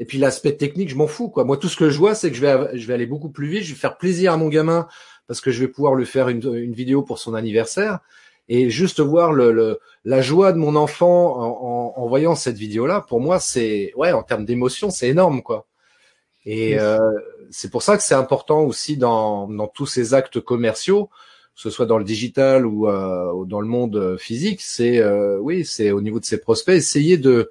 Et puis l'aspect technique, je m'en fous quoi. Moi, tout ce que je vois, c'est que je vais, je vais aller beaucoup plus vite. Je vais faire plaisir à mon gamin parce que je vais pouvoir lui faire une, une vidéo pour son anniversaire et juste voir le, le la joie de mon enfant en, en, en voyant cette vidéo-là. Pour moi, c'est ouais, en termes d'émotion, c'est énorme quoi. Et euh, c'est pour ça que c'est important aussi dans, dans tous ces actes commerciaux, que ce soit dans le digital ou, euh, ou dans le monde physique. C'est euh, oui, c'est au niveau de ses prospects, essayer de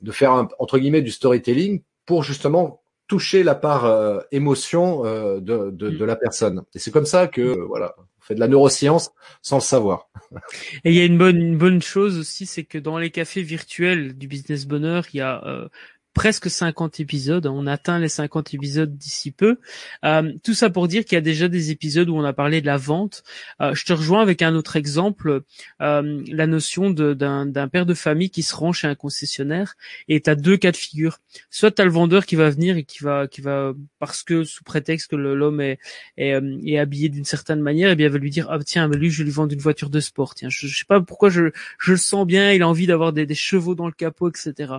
de faire un, entre guillemets du storytelling pour justement toucher la part euh, émotion euh, de, de, de, la personne. Et c'est comme ça que euh, voilà, on fait de la neuroscience sans le savoir. [LAUGHS] Et il y a une bonne une bonne chose aussi, c'est que dans les cafés virtuels du business bonheur, il y a presque 50 épisodes. On atteint les 50 épisodes d'ici peu. Euh, tout ça pour dire qu'il y a déjà des épisodes où on a parlé de la vente. Euh, je te rejoins avec un autre exemple, euh, la notion d'un père de famille qui se rend chez un concessionnaire et tu as deux cas de figure. Soit tu as le vendeur qui va venir et qui va, qui va parce que sous prétexte que l'homme est, est, est, habillé d'une certaine manière, et eh bien va lui dire ah tiens lui je vais lui vendre une voiture de sport. Tiens je, je sais pas pourquoi je, je le sens bien, il a envie d'avoir des, des chevaux dans le capot etc.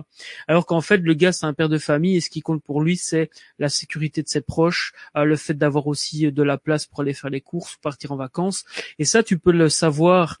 Alors qu'en fait le gars c'est un père de famille et ce qui compte pour lui, c'est la sécurité de ses proches, euh, le fait d'avoir aussi euh, de la place pour aller faire les courses, partir en vacances. Et ça, tu peux le savoir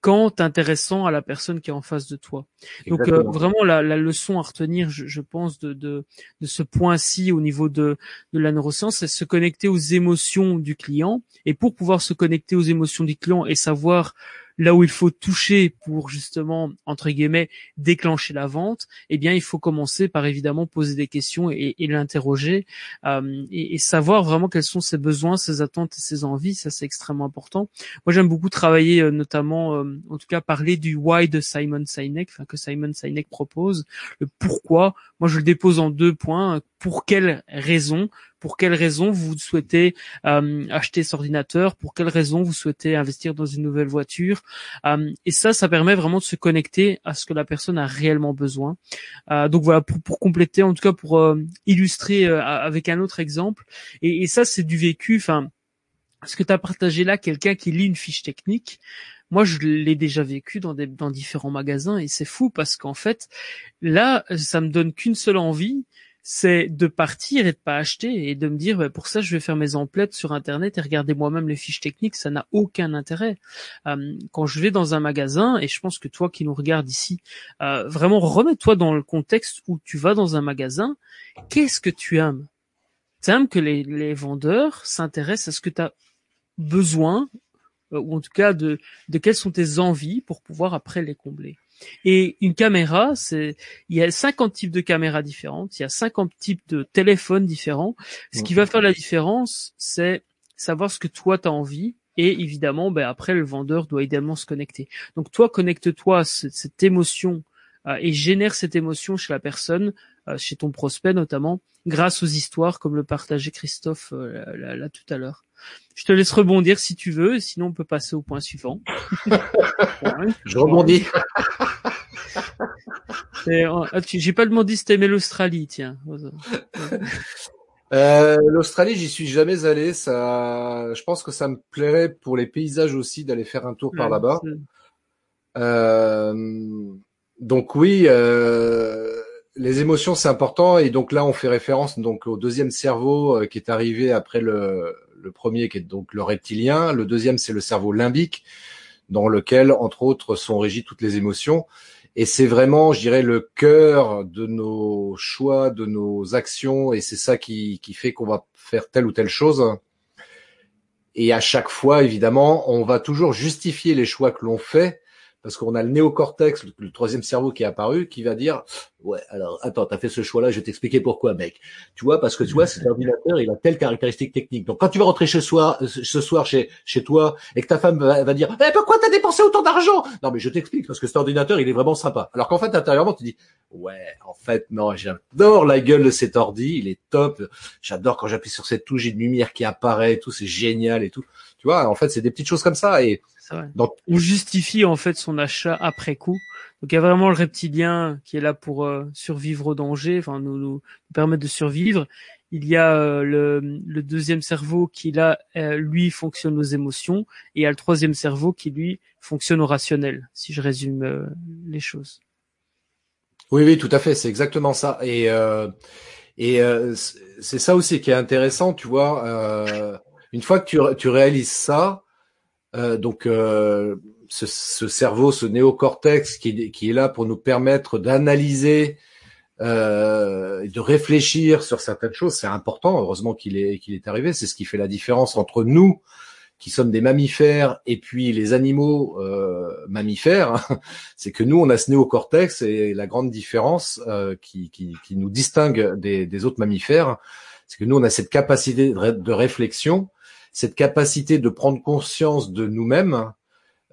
quand intéressant à la personne qui est en face de toi. Donc euh, vraiment la, leçon à retenir, je, pense, de, de, ce point-ci au niveau de, de la neuroscience, c'est se connecter aux émotions du client. Et pour pouvoir se connecter aux émotions du client et savoir là où il faut toucher pour justement entre guillemets déclencher la vente, eh bien il faut commencer par évidemment poser des questions et, l'interroger euh, et, savoir vraiment quels sont ses besoins, ses attentes et ses envies. Ça c'est extrêmement important. Moi j'aime beaucoup travailler euh, notamment, euh, en tout cas parler du why de Simon Sinek, enfin que Simon Sinek propose, le pourquoi. Moi je le dépose en deux points. Pour quelle raison pour quelles raisons vous souhaitez euh, acheter cet ordinateur, pour quelles raisons vous souhaitez investir dans une nouvelle voiture. Euh, et ça, ça permet vraiment de se connecter à ce que la personne a réellement besoin. Euh, donc voilà, pour, compléter, en tout cas pour illustrer avec un autre exemple. Et, ça, c'est du vécu. Enfin, ce que tu as partagé là, quelqu'un qui lit une fiche technique, moi, je l'ai déjà vécu dans, dans différents magasins et c'est fou parce qu'en fait, là, ça me donne qu'une seule envie, c'est de partir et de pas acheter et de me dire bah, pour ça je vais faire mes emplettes sur internet et regarder moi-même les fiches techniques ça n'a aucun intérêt. Euh, quand je vais dans un magasin et je pense que toi qui nous regardes ici euh, vraiment remets-toi dans le contexte où tu vas dans un magasin qu'est-ce que tu aimes? Tu aimes que les, vendeurs s'intéressent à ce que tu as besoin euh, ou en tout cas de, de quelles sont tes envies pour pouvoir après les combler? Et une caméra, c'est, il y a 50 types de caméras différentes, il y a 50 types de téléphones différents. Ce qui va faire la différence, c'est savoir ce que toi tu as envie. Et évidemment, ben après, le vendeur doit également se connecter. Donc toi, connecte-toi à cette émotion euh, et génère cette émotion chez la personne, euh, chez ton prospect notamment, grâce aux histoires comme le partageait Christophe euh, là, tout à l'heure. Je te laisse rebondir si tu veux, sinon on peut passer au point suivant. [LAUGHS] Je rebondis. [LAUGHS] Ah, j'ai pas demandé si t'aimais l'Australie, tiens. Euh, L'Australie, j'y suis jamais allé. Ça, je pense que ça me plairait pour les paysages aussi d'aller faire un tour par là-bas. Euh, donc oui, euh, les émotions c'est important et donc là on fait référence donc au deuxième cerveau qui est arrivé après le, le premier qui est donc le reptilien. Le deuxième c'est le cerveau limbique dans lequel entre autres sont régies toutes les émotions. Et c'est vraiment, je dirais, le cœur de nos choix, de nos actions, et c'est ça qui, qui fait qu'on va faire telle ou telle chose. Et à chaque fois, évidemment, on va toujours justifier les choix que l'on fait parce qu'on a le néocortex, le, troisième cerveau qui est apparu, qui va dire ouais alors attends t'as fait ce choix-là, je vais t'expliquer pourquoi mec. Tu vois parce que tu vois cet ordinateur il a telle caractéristique technique. Donc quand tu vas rentrer chez soi ce soir chez chez toi et que ta femme va, dire eh, pourquoi t'as dépensé autant d'argent? Non mais je t'explique parce que cet ordinateur il est vraiment sympa. Alors qu'en fait intérieurement tu dis ouais en fait non j'adore la gueule de cet ordi, il est top. J'adore quand j'appuie sur cette touche, j'ai une lumière qui apparaît tout, c'est génial et tout. Tu vois en fait c'est des petites choses comme ça et donc, on justifie en fait son achat après coup. Donc il y a vraiment le reptilien qui est là pour euh, survivre au danger, enfin nous, nous, permettre de survivre. Il y a euh, le, le, deuxième cerveau qui là euh, lui fonctionne aux émotions et il y a le troisième cerveau qui lui fonctionne au rationnel. Si je résume les choses. Oui oui tout à fait c'est exactement ça et et c'est ça aussi qui est intéressant tu vois une fois que tu, tu réalises ça euh, donc euh, ce, ce, cerveau, ce néocortex qui, est là pour nous permettre d'analyser, euh, de réfléchir sur certaines choses, c'est important. Heureusement qu'il est qu'il est arrivé. C'est ce qui fait la différence entre nous, qui sommes des mammifères, et puis les animaux euh, mammifères. [LAUGHS] c'est que nous, on a ce néocortex et la grande différence qui, nous distingue des, des autres mammifères, c'est que nous, on a cette capacité de réflexion cette capacité de prendre conscience de nous-mêmes,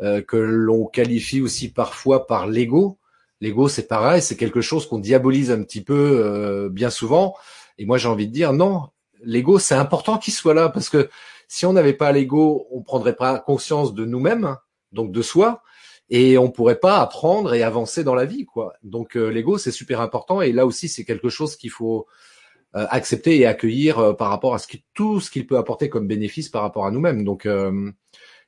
euh, que l'on qualifie aussi parfois par l'ego. L'ego, c'est pareil, c'est quelque chose qu'on diabolise un petit peu euh, bien souvent. Et moi, j'ai envie de dire non, l'ego, c'est important qu'il soit là parce que si on n'avait pas l'ego, on prendrait pas conscience de nous-mêmes, donc de soi, et on pourrait pas apprendre et avancer dans la vie, quoi. Donc euh, l'ego, c'est super important. Et là aussi, c'est quelque chose qu'il faut accepter et accueillir euh, par rapport à ce qui, tout ce qu'il peut apporter comme bénéfice par rapport à nous-mêmes. Donc, euh,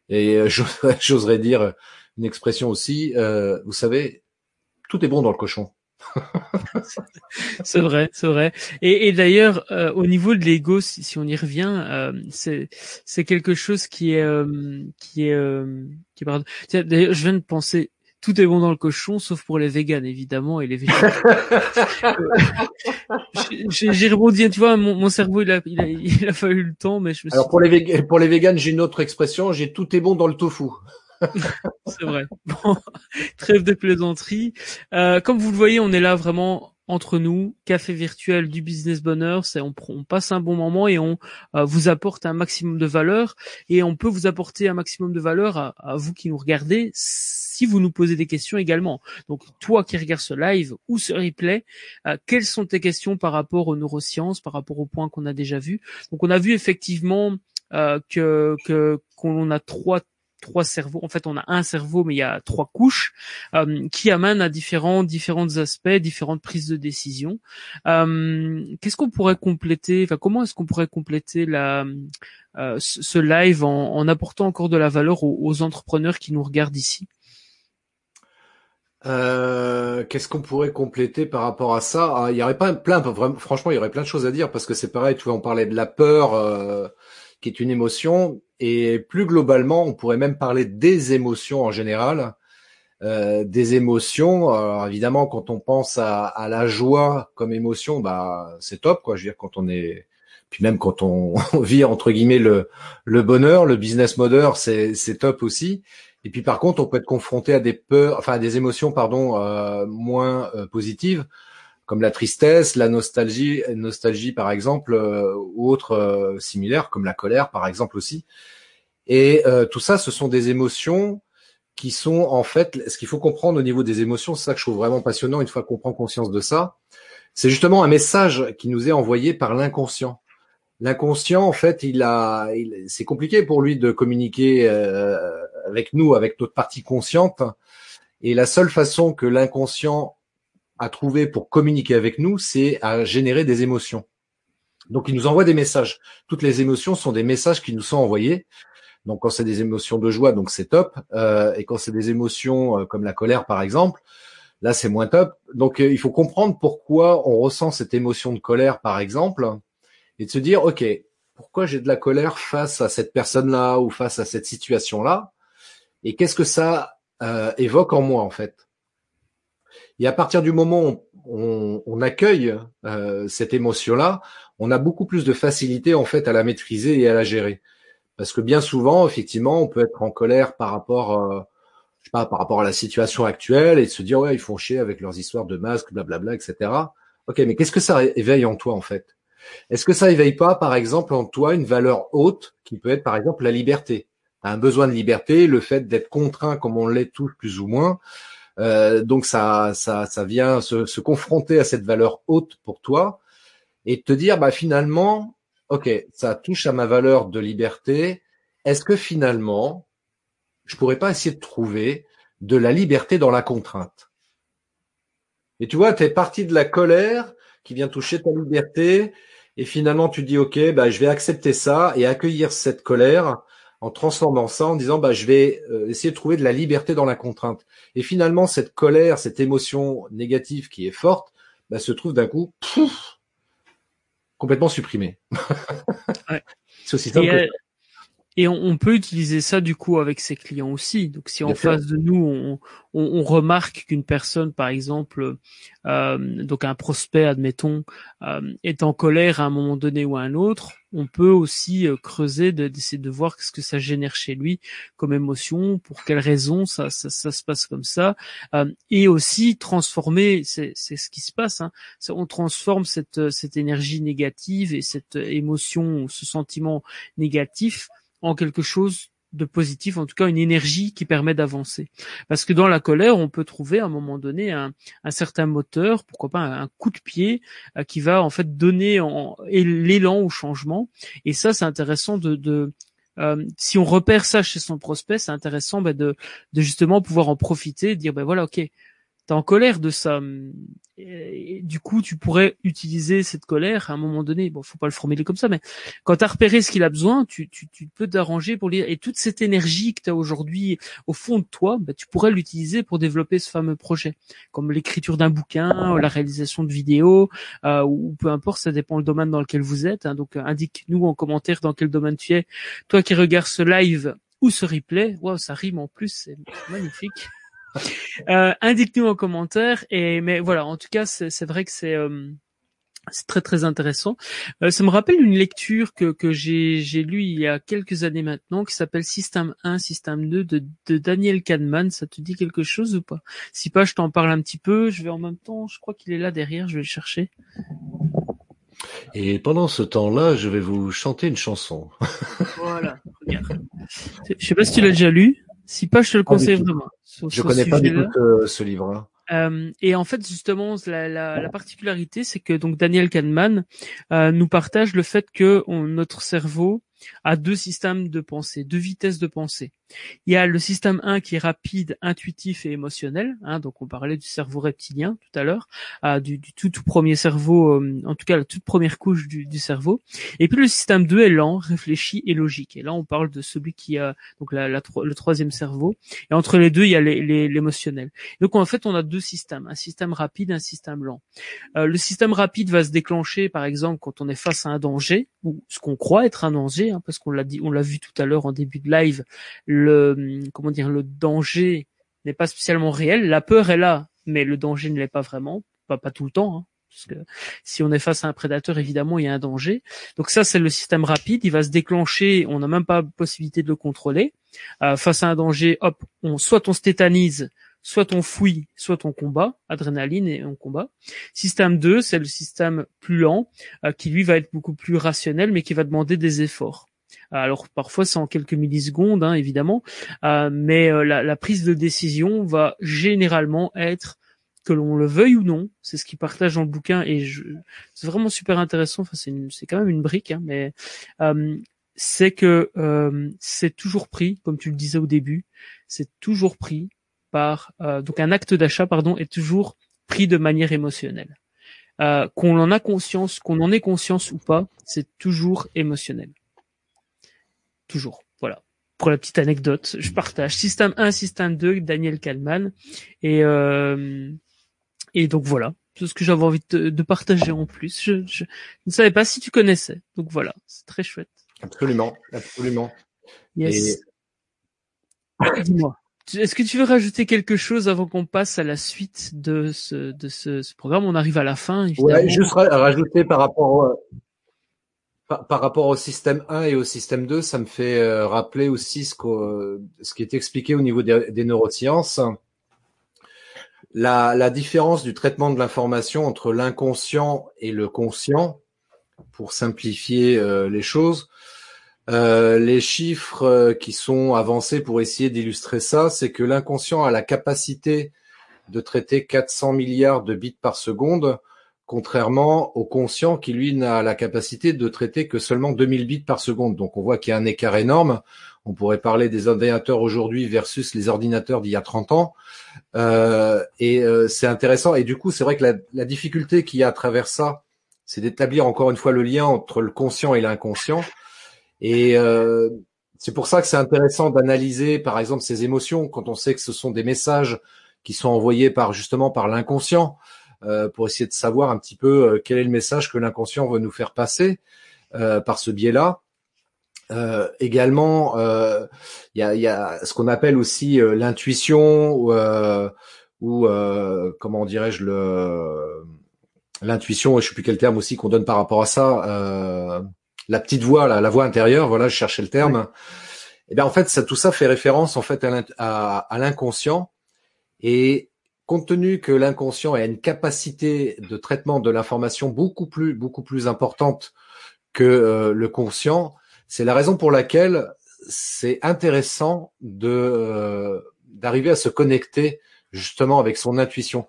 et [LAUGHS] j'oserais dire une expression aussi, vous savez, tout est bon dans le cochon. c'est vrai, c'est vrai. Et, et d'ailleurs, au niveau de l'ego, si, si, on y revient, euh, c'est quelque chose qui est qui est qui est. D'ailleurs, je viens de penser tout est bon dans le cochon, sauf pour les véganes, évidemment, et les végétariens. [LAUGHS] j'ai rebondi, tu vois, mon, cerveau, il a, il, a, il a fallu le temps, mais je me Alors, pour les, pour les véganes, j'ai une autre expression, j'ai tout est bon dans le tofu. [LAUGHS] C'est vrai. Bon, [LAUGHS] trêve de plaisanterie. Euh, comme vous le voyez, on est là vraiment entre nous, café virtuel du business bonheur, c'est on, on, passe un bon moment et on euh, vous apporte un maximum de valeur et on peut vous apporter un maximum de valeur à, à vous qui nous regardez si vous nous posez des questions également. Donc toi qui regardes ce live ou ce replay, euh, quelles sont tes questions par rapport aux neurosciences, par rapport aux points qu'on a déjà vus? Donc on a vu effectivement euh, que qu'on a trois trois cerveaux. En fait, on a un cerveau, mais il y a trois couches euh, qui amènent à différents différents aspects, différentes prises de décision. Qu'est-ce qu'on pourrait compléter Enfin, comment est-ce qu'on pourrait compléter ce live en, apportant encore de la valeur aux, entrepreneurs qui nous regardent ici? Qu'est-ce qu'on pourrait compléter par rapport à ça? Ah, Il y aurait pas plein, franchement, il y aurait plein de choses à dire parce que c'est pareil. Tu vois, on parlait de la peur, qui est une émotion et plus globalement, on pourrait même parler des émotions en général. Euh, des émotions. Alors évidemment, quand on pense à, à la joie comme émotion, bah c'est top, quoi. Je veux dire, quand on est, puis même quand on, [LAUGHS] vit entre guillemets le, le bonheur, le business model, c'est top aussi. Et puis par contre, on peut être confronté à des peurs, enfin à des émotions, pardon, euh, moins euh, positives comme la tristesse, la nostalgie, nostalgie par exemple, euh, ou autres euh, similaires, comme la colère par exemple aussi. Et euh, tout ça, ce sont des émotions qui sont en fait, ce qu'il faut comprendre au niveau des émotions, c'est ça que je trouve vraiment passionnant une fois qu'on prend conscience de ça, c'est justement un message qui nous est envoyé par l'inconscient. L'inconscient, en fait, il a, c'est compliqué pour lui de communiquer avec nous, avec notre partie consciente. Et la seule façon que l'inconscient à trouver pour communiquer avec nous, c'est à générer des émotions. Donc, il nous envoie des messages. Toutes les émotions sont des messages qui nous sont envoyés. Donc, quand c'est des émotions de joie, donc c'est top. Euh, et quand c'est des émotions euh, comme la colère, par exemple, là, c'est moins top. Donc, euh, il faut comprendre pourquoi on ressent cette émotion de colère, par exemple, et de se dire, OK, pourquoi j'ai de la colère face à cette personne-là ou face à cette situation-là? Et qu'est-ce que ça évoque en moi, en fait? Et à partir du moment où on, accueille euh, cette émotion-là, on a beaucoup plus de facilité en fait à la maîtriser et à la gérer. Parce que bien souvent, effectivement, on peut être en colère par rapport, euh, je sais pas, par rapport à la situation actuelle et se dire ouais, ils font chier avec leurs histoires de masques, blablabla, etc. Ok, mais qu'est-ce que ça éveille en toi en fait? Est-ce que ça éveille pas, par exemple, en toi une valeur haute qui peut être, par exemple, la liberté? Un besoin de liberté, le fait d'être contraint comme on l'est tous plus ou moins. Euh, donc ça, ça, ça vient se, confronter à cette valeur haute pour toi et te dire, bah finalement, ok, ça touche à ma valeur de liberté. Est-ce que finalement, je pourrais pas essayer de trouver de la liberté dans la contrainte? Et tu vois, tu es parti de la colère qui vient toucher ta liberté et finalement tu dis, ok, bah je vais accepter ça et accueillir cette colère en transformant ça en disant bah je vais euh, essayer de trouver de la liberté dans la contrainte. Et finalement cette colère, cette émotion négative qui est forte, bah, se trouve d'un coup complètement supprimée. ouais. C'est aussi simple. Et, et on, peut utiliser ça du coup avec ses clients aussi. Donc si en face de nous on, on, remarque qu'une personne, par exemple, euh, donc un prospect, admettons, euh, est en colère à un moment donné ou à un autre, on peut aussi euh, creuser, d'essayer de, voir ce que ça génère chez lui comme émotion, pour quelles raisons ça, ça, ça se passe comme ça, euh, et aussi transformer, c'est ce qui se passe, hein, on transforme cette, cette énergie négative et cette émotion, ce sentiment négatif en quelque chose de positif, en tout cas une énergie qui permet d'avancer. Parce que dans la colère, on peut trouver à un moment donné un, certain moteur, pourquoi pas un, coup de pied euh, qui va en fait donner l'élan au changement. Et ça, c'est intéressant de, euh, si on repère ça chez son prospect, c'est intéressant bah, de, de justement pouvoir en profiter, dire ben voilà, ok, t'es en colère de ça. Et, du coup, tu pourrais utiliser cette colère à un moment donné. Bon, faut pas le formuler comme ça, mais quand tu as repéré ce qu'il a besoin, tu, tu, tu peux t'arranger pour lire. Et toute cette énergie que tu as aujourd'hui au fond de toi, bah, tu pourrais l'utiliser pour développer ce fameux projet, comme l'écriture d'un bouquin, la réalisation de vidéos, euh, ou peu importe, ça dépend le domaine dans lequel vous êtes. Hein. donc, indique-nous en commentaire dans quel domaine tu es. Toi qui regardes ce live ou ce replay, waouh, ça rime en plus, c'est magnifique. Euh, indique-nous en commentaire. Et mais voilà, en tout cas, c'est vrai que c'est euh, c'est très très intéressant. Euh, ça me rappelle une lecture que, que j'ai j'ai lu il y a quelques années maintenant qui s'appelle Système 1, Système 2 de, de Daniel Kahneman. Ça te dit quelque chose ou pas? Si pas, je t'en parle un petit peu. Je vais en même temps, je crois qu'il est là derrière. Je vais le chercher. Et pendant ce temps-là, je vais vous chanter une chanson. voilà, regarde. Je sais pas si tu l'as déjà lu. Si pas, je te le conseille vraiment. je connais pas du tout euh, ce livre-là. Euh, et en fait, justement, la, la, la particularité, c'est que donc Daniel Kahneman euh, nous partage le fait que on, notre cerveau a deux systèmes de pensée, deux vitesses de pensée. Il y a le système 1 qui est rapide, intuitif et émotionnel. Hein, donc on parlait du cerveau reptilien tout à l'heure, euh, du, tout, tout premier cerveau, euh, en tout cas la toute première couche du, cerveau. Et puis le système 2 est lent, réfléchi et logique. Et là on parle de celui qui a donc le troisième cerveau. Et entre les deux il y a l'émotionnel. Donc en fait on a deux systèmes, un système rapide, un système lent. Euh, le système rapide va se déclencher par exemple quand on est face à un danger ou ce qu'on croit être un danger, hein, parce qu'on l'a dit, on l'a vu tout à l'heure en début de live le comment dire le danger n'est pas spécialement réel. La peur est là, mais le danger ne l'est pas vraiment, pas tout le temps. Hein, parce que si on est face à un prédateur, évidemment, il y a un danger. Donc ça, c'est le système rapide. Il va se déclencher. On n'a même pas possibilité de le contrôler. Euh, face à un danger, hop, on soit on se tétanise, soit on fouille, soit on combat, adrénaline et on combat. Système 2, c'est le système plus lent, euh, qui lui va être beaucoup plus rationnel, mais qui va demander des efforts. Alors parfois c'est en quelques millisecondes, hein, évidemment, euh, mais euh, la, prise de décision va généralement être que l'on le veuille ou non, c'est ce qu'il partage dans le bouquin et c'est vraiment super intéressant. Enfin, c'est quand même une brique, hein, mais c'est que c'est toujours pris, comme tu le disais au début, c'est toujours pris par donc un acte d'achat, pardon, est toujours pris de manière émotionnelle. qu'on en a conscience, qu'on en ait conscience ou pas, c'est toujours émotionnel. Toujours. Voilà. Pour la petite anecdote, je partage. Système 1, système 2, Daniel Kalman. Et, euh, et donc voilà. Tout ce que j'avais envie de, partager en plus. Je, ne savais pas si tu connaissais. Donc voilà. C'est très chouette. Absolument. Absolument. Yes. Dis-moi. Est-ce que tu veux rajouter quelque chose avant qu'on passe à la suite de ce, de ce, programme? On arrive à la fin. Évidemment. Ouais, juste rajouter par rapport par, rapport au système 1 et au système 2, ça me fait euh, rappeler aussi ce, ce qui est expliqué au niveau des, neurosciences. La, la, différence du traitement de l'information entre l'inconscient et le conscient, pour simplifier euh, les choses, euh, les chiffres euh, qui sont avancés pour essayer d'illustrer ça, c'est que l'inconscient a la capacité de traiter 400 milliards de bits par seconde, contrairement au conscient qui, lui, n'a la capacité de traiter que seulement 2000 bits par seconde. Donc on voit qu'il y a un écart énorme. On pourrait parler des ordinateurs aujourd'hui versus les ordinateurs d'il y a 30 ans. Euh, et c'est intéressant. Et du coup, c'est vrai que la, la difficulté qu'il y a à travers ça, c'est d'établir encore une fois le lien entre le conscient et l'inconscient. Et euh, c'est pour ça que c'est intéressant d'analyser, par exemple, ces émotions quand on sait que ce sont des messages qui sont envoyés par justement par l'inconscient, euh, pour essayer de savoir un petit peu euh, quel est le message que l'inconscient veut nous faire passer euh, par ce biais-là. Euh, également, il y a, y, a, ce qu'on appelle aussi l'intuition ou, ou comment dirais-je le l'intuition, je sais plus quel terme aussi qu'on donne par rapport à ça la petite voix, la, la voix intérieure, voilà, je cherchais le terme. Et eh bien en fait, ça, tout ça fait référence en fait à l'inconscient. Et compte tenu que l'inconscient a une capacité de traitement de l'information beaucoup plus beaucoup plus importante que euh, le conscient, c'est la raison pour laquelle c'est intéressant de euh, d'arriver à se connecter justement avec son intuition,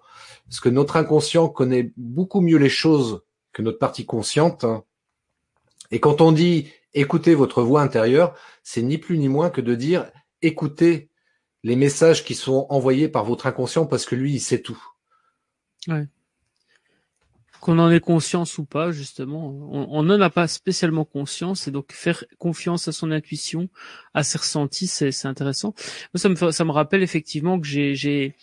parce que notre inconscient connaît beaucoup mieux les choses que notre partie consciente. Hein. Et quand on dit écoutez votre voix intérieure, c'est ni plus ni moins que de dire écoutez les messages qui sont envoyés par votre inconscient parce que lui, il sait tout. Ouais. Qu'on en ait conscience ou pas, justement, on n'en a pas spécialement conscience et donc faire confiance à son intuition, à ses ressentis, c'est intéressant. ça me, ça me rappelle effectivement que j'ai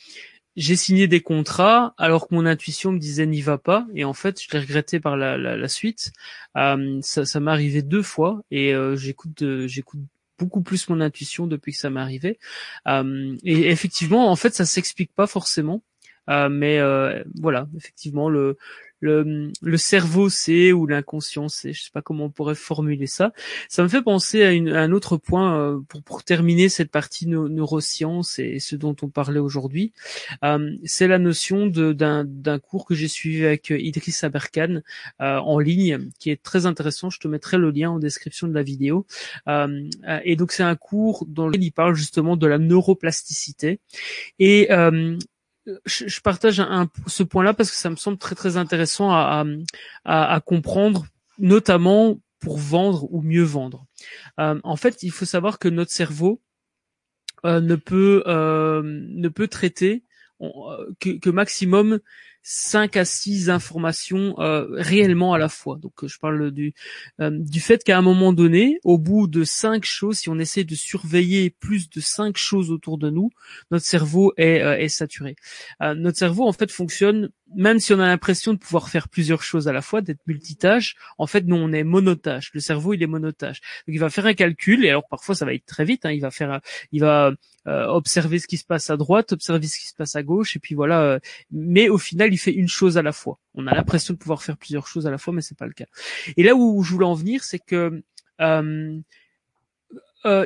j'ai signé des contrats alors que mon intuition me disait n'y va pas et en fait je l'ai regretté par la, la, suite. Euh, ça, ça m'est arrivé deux fois et euh, j'écoute j'écoute beaucoup plus mon intuition depuis que ça m'est arrivé. Euh, et effectivement, en fait, ça s'explique pas forcément. mais voilà, effectivement, le, le, le cerveau sait ou l'inconscient sait, je sais pas comment on pourrait formuler ça. Ça me fait penser à, une, un autre point euh, pour, pour terminer cette partie neurosciences et ce dont on parlait aujourd'hui. Euh, c'est la notion d'un cours que j'ai suivi avec Idriss Aberkan euh, en ligne, qui est très intéressant. Je te mettrai le lien en description de la vidéo. et donc c'est un cours dans lequel il parle justement de la neuroplasticité et je, partage un, ce point-là parce que ça me semble très très intéressant à, comprendre, notamment pour vendre ou mieux vendre. Euh, en fait, il faut savoir que notre cerveau euh, ne peut euh, ne peut traiter que maximum 5 à 6 informations euh, réellement à la fois. Donc je parle du euh, du fait qu'à un moment donné, au bout de cinq choses, si on essaie de surveiller plus de cinq choses autour de nous, notre cerveau euh, est saturé. notre cerveau en fait fonctionne même si on a l'impression de pouvoir faire plusieurs choses à la fois, d'être multitâche, en fait, non, on est monotage. Le cerveau, il est monotage. Donc, il va faire un calcul, et alors parfois, ça va être très vite. Hein, il va faire, il va euh, observer ce qui se passe à droite, observer ce qui se passe à gauche, et puis voilà. Euh, mais au final, il fait une chose à la fois. On a l'impression de pouvoir faire plusieurs choses à la fois, mais c'est pas le cas. Et là où je voulais en venir, c'est que euh,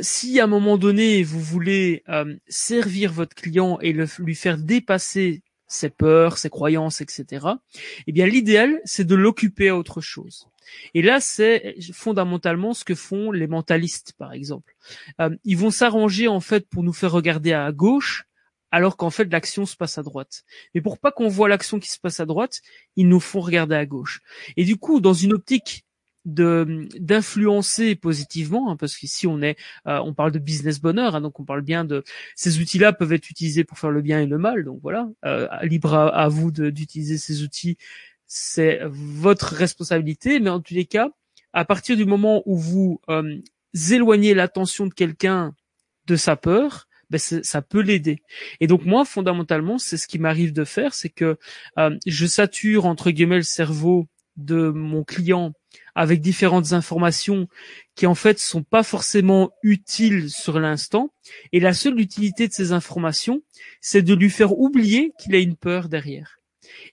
si à un moment donné vous voulez servir votre client et le, lui faire dépasser ses peurs, ses croyances, etc. Eh bien, l'idéal, c'est de l'occuper à autre chose. Et là, c'est fondamentalement ce que font les mentalistes, par exemple. Euh, ils vont s'arranger en fait pour nous faire regarder à gauche, alors qu'en fait l'action se passe à droite. Mais pour pas qu'on voit l'action qui se passe à droite, ils nous font regarder à gauche. Et du coup, dans une optique d'influencer positivement hein, parce qu'ici on est euh, on parle de business bonheur hein, donc on parle bien de ces outils-là peuvent être utilisés pour faire le bien et le mal donc voilà euh, libre à, vous d'utiliser ces outils c'est votre responsabilité mais en tous les cas à partir du moment où vous euh, éloignez l'attention de quelqu'un de sa peur ben ça peut l'aider. Et donc moi, fondamentalement, c'est ce qui m'arrive de faire, c'est que je sature entre guillemets le cerveau de mon client avec différentes informations qui en fait sont pas forcément utiles sur l'instant et la seule utilité de ces informations c'est de lui faire oublier qu'il a une peur derrière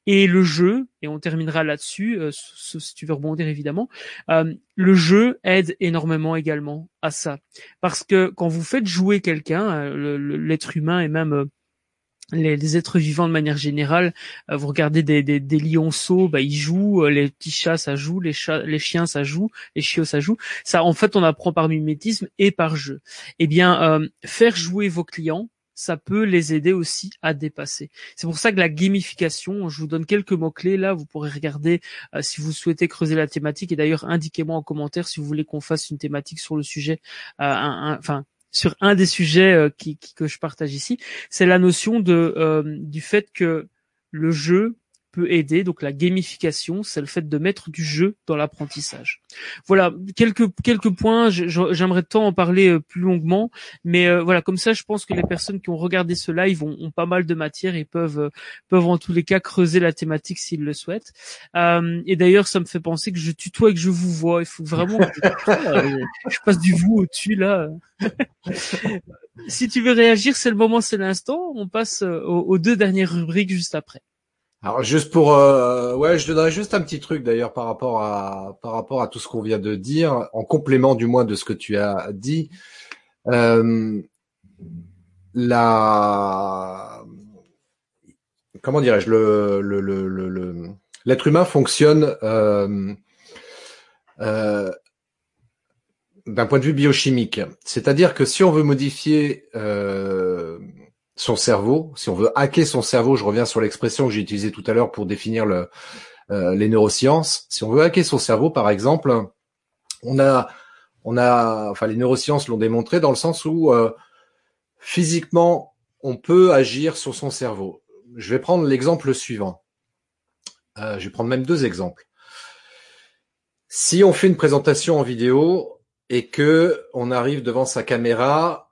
Et le jeu, et on terminera là-dessus, euh, si tu veux rebondir évidemment, euh, le jeu aide énormément également à ça. Parce que quand vous faites jouer quelqu'un, l'être humain et même les, êtres vivants de manière générale, vous regardez des, des, des lionceaux, bah, ils jouent, les petits chats ça joue, les, chats, les chiens ça joue, les chiots ça joue. Ça, en fait, on apprend par mimétisme et par jeu. Eh bien, faire jouer vos clients, ça peut les aider aussi à dépasser. C'est pour ça que la gamification, je vous donne quelques mots-clés là, vous pourrez regarder euh, si vous souhaitez creuser la thématique et d'ailleurs indiquez-moi en commentaire si vous voulez qu'on fasse une thématique sur le sujet, euh, enfin sur un des sujets euh, que je partage ici, c'est la notion de du fait que le jeu peut aider. Donc la gamification, c'est le fait de mettre du jeu dans l'apprentissage. Voilà quelques quelques points. J'aimerais tant en parler euh, plus longuement, mais euh, voilà comme ça, je pense que les personnes qui ont regardé ce live ont, pas mal de matière et peuvent euh, peuvent en tous les cas creuser la thématique s'ils le souhaitent. et d'ailleurs, ça me fait penser que je tutoie et que je vous vois. Il faut vraiment que je, [LAUGHS] passe du vous au-dessus là. [LAUGHS] si tu veux réagir, c'est le moment, c'est l'instant. On passe aux deux dernières rubriques juste après. Alors juste pour euh, ouais, je donnerais juste un petit truc d'ailleurs par rapport à par rapport à tout ce qu'on vient de dire, en complément du moins de ce que tu as dit. Euh, la comment dirais-je le l'être humain fonctionne euh, d'un point de vue biochimique, c'est-à-dire que si on veut modifier son cerveau, si on veut hacker son cerveau, je reviens sur l'expression que j'ai utilisée tout à l'heure pour définir euh, les neurosciences. Si on veut hacker son cerveau, par exemple, on a, on a, enfin les neurosciences l'ont démontré dans le sens où euh, physiquement on peut agir sur son cerveau. Je vais prendre l'exemple suivant. Euh, je vais prendre même deux exemples. Si on fait une présentation en vidéo et que on arrive devant sa caméra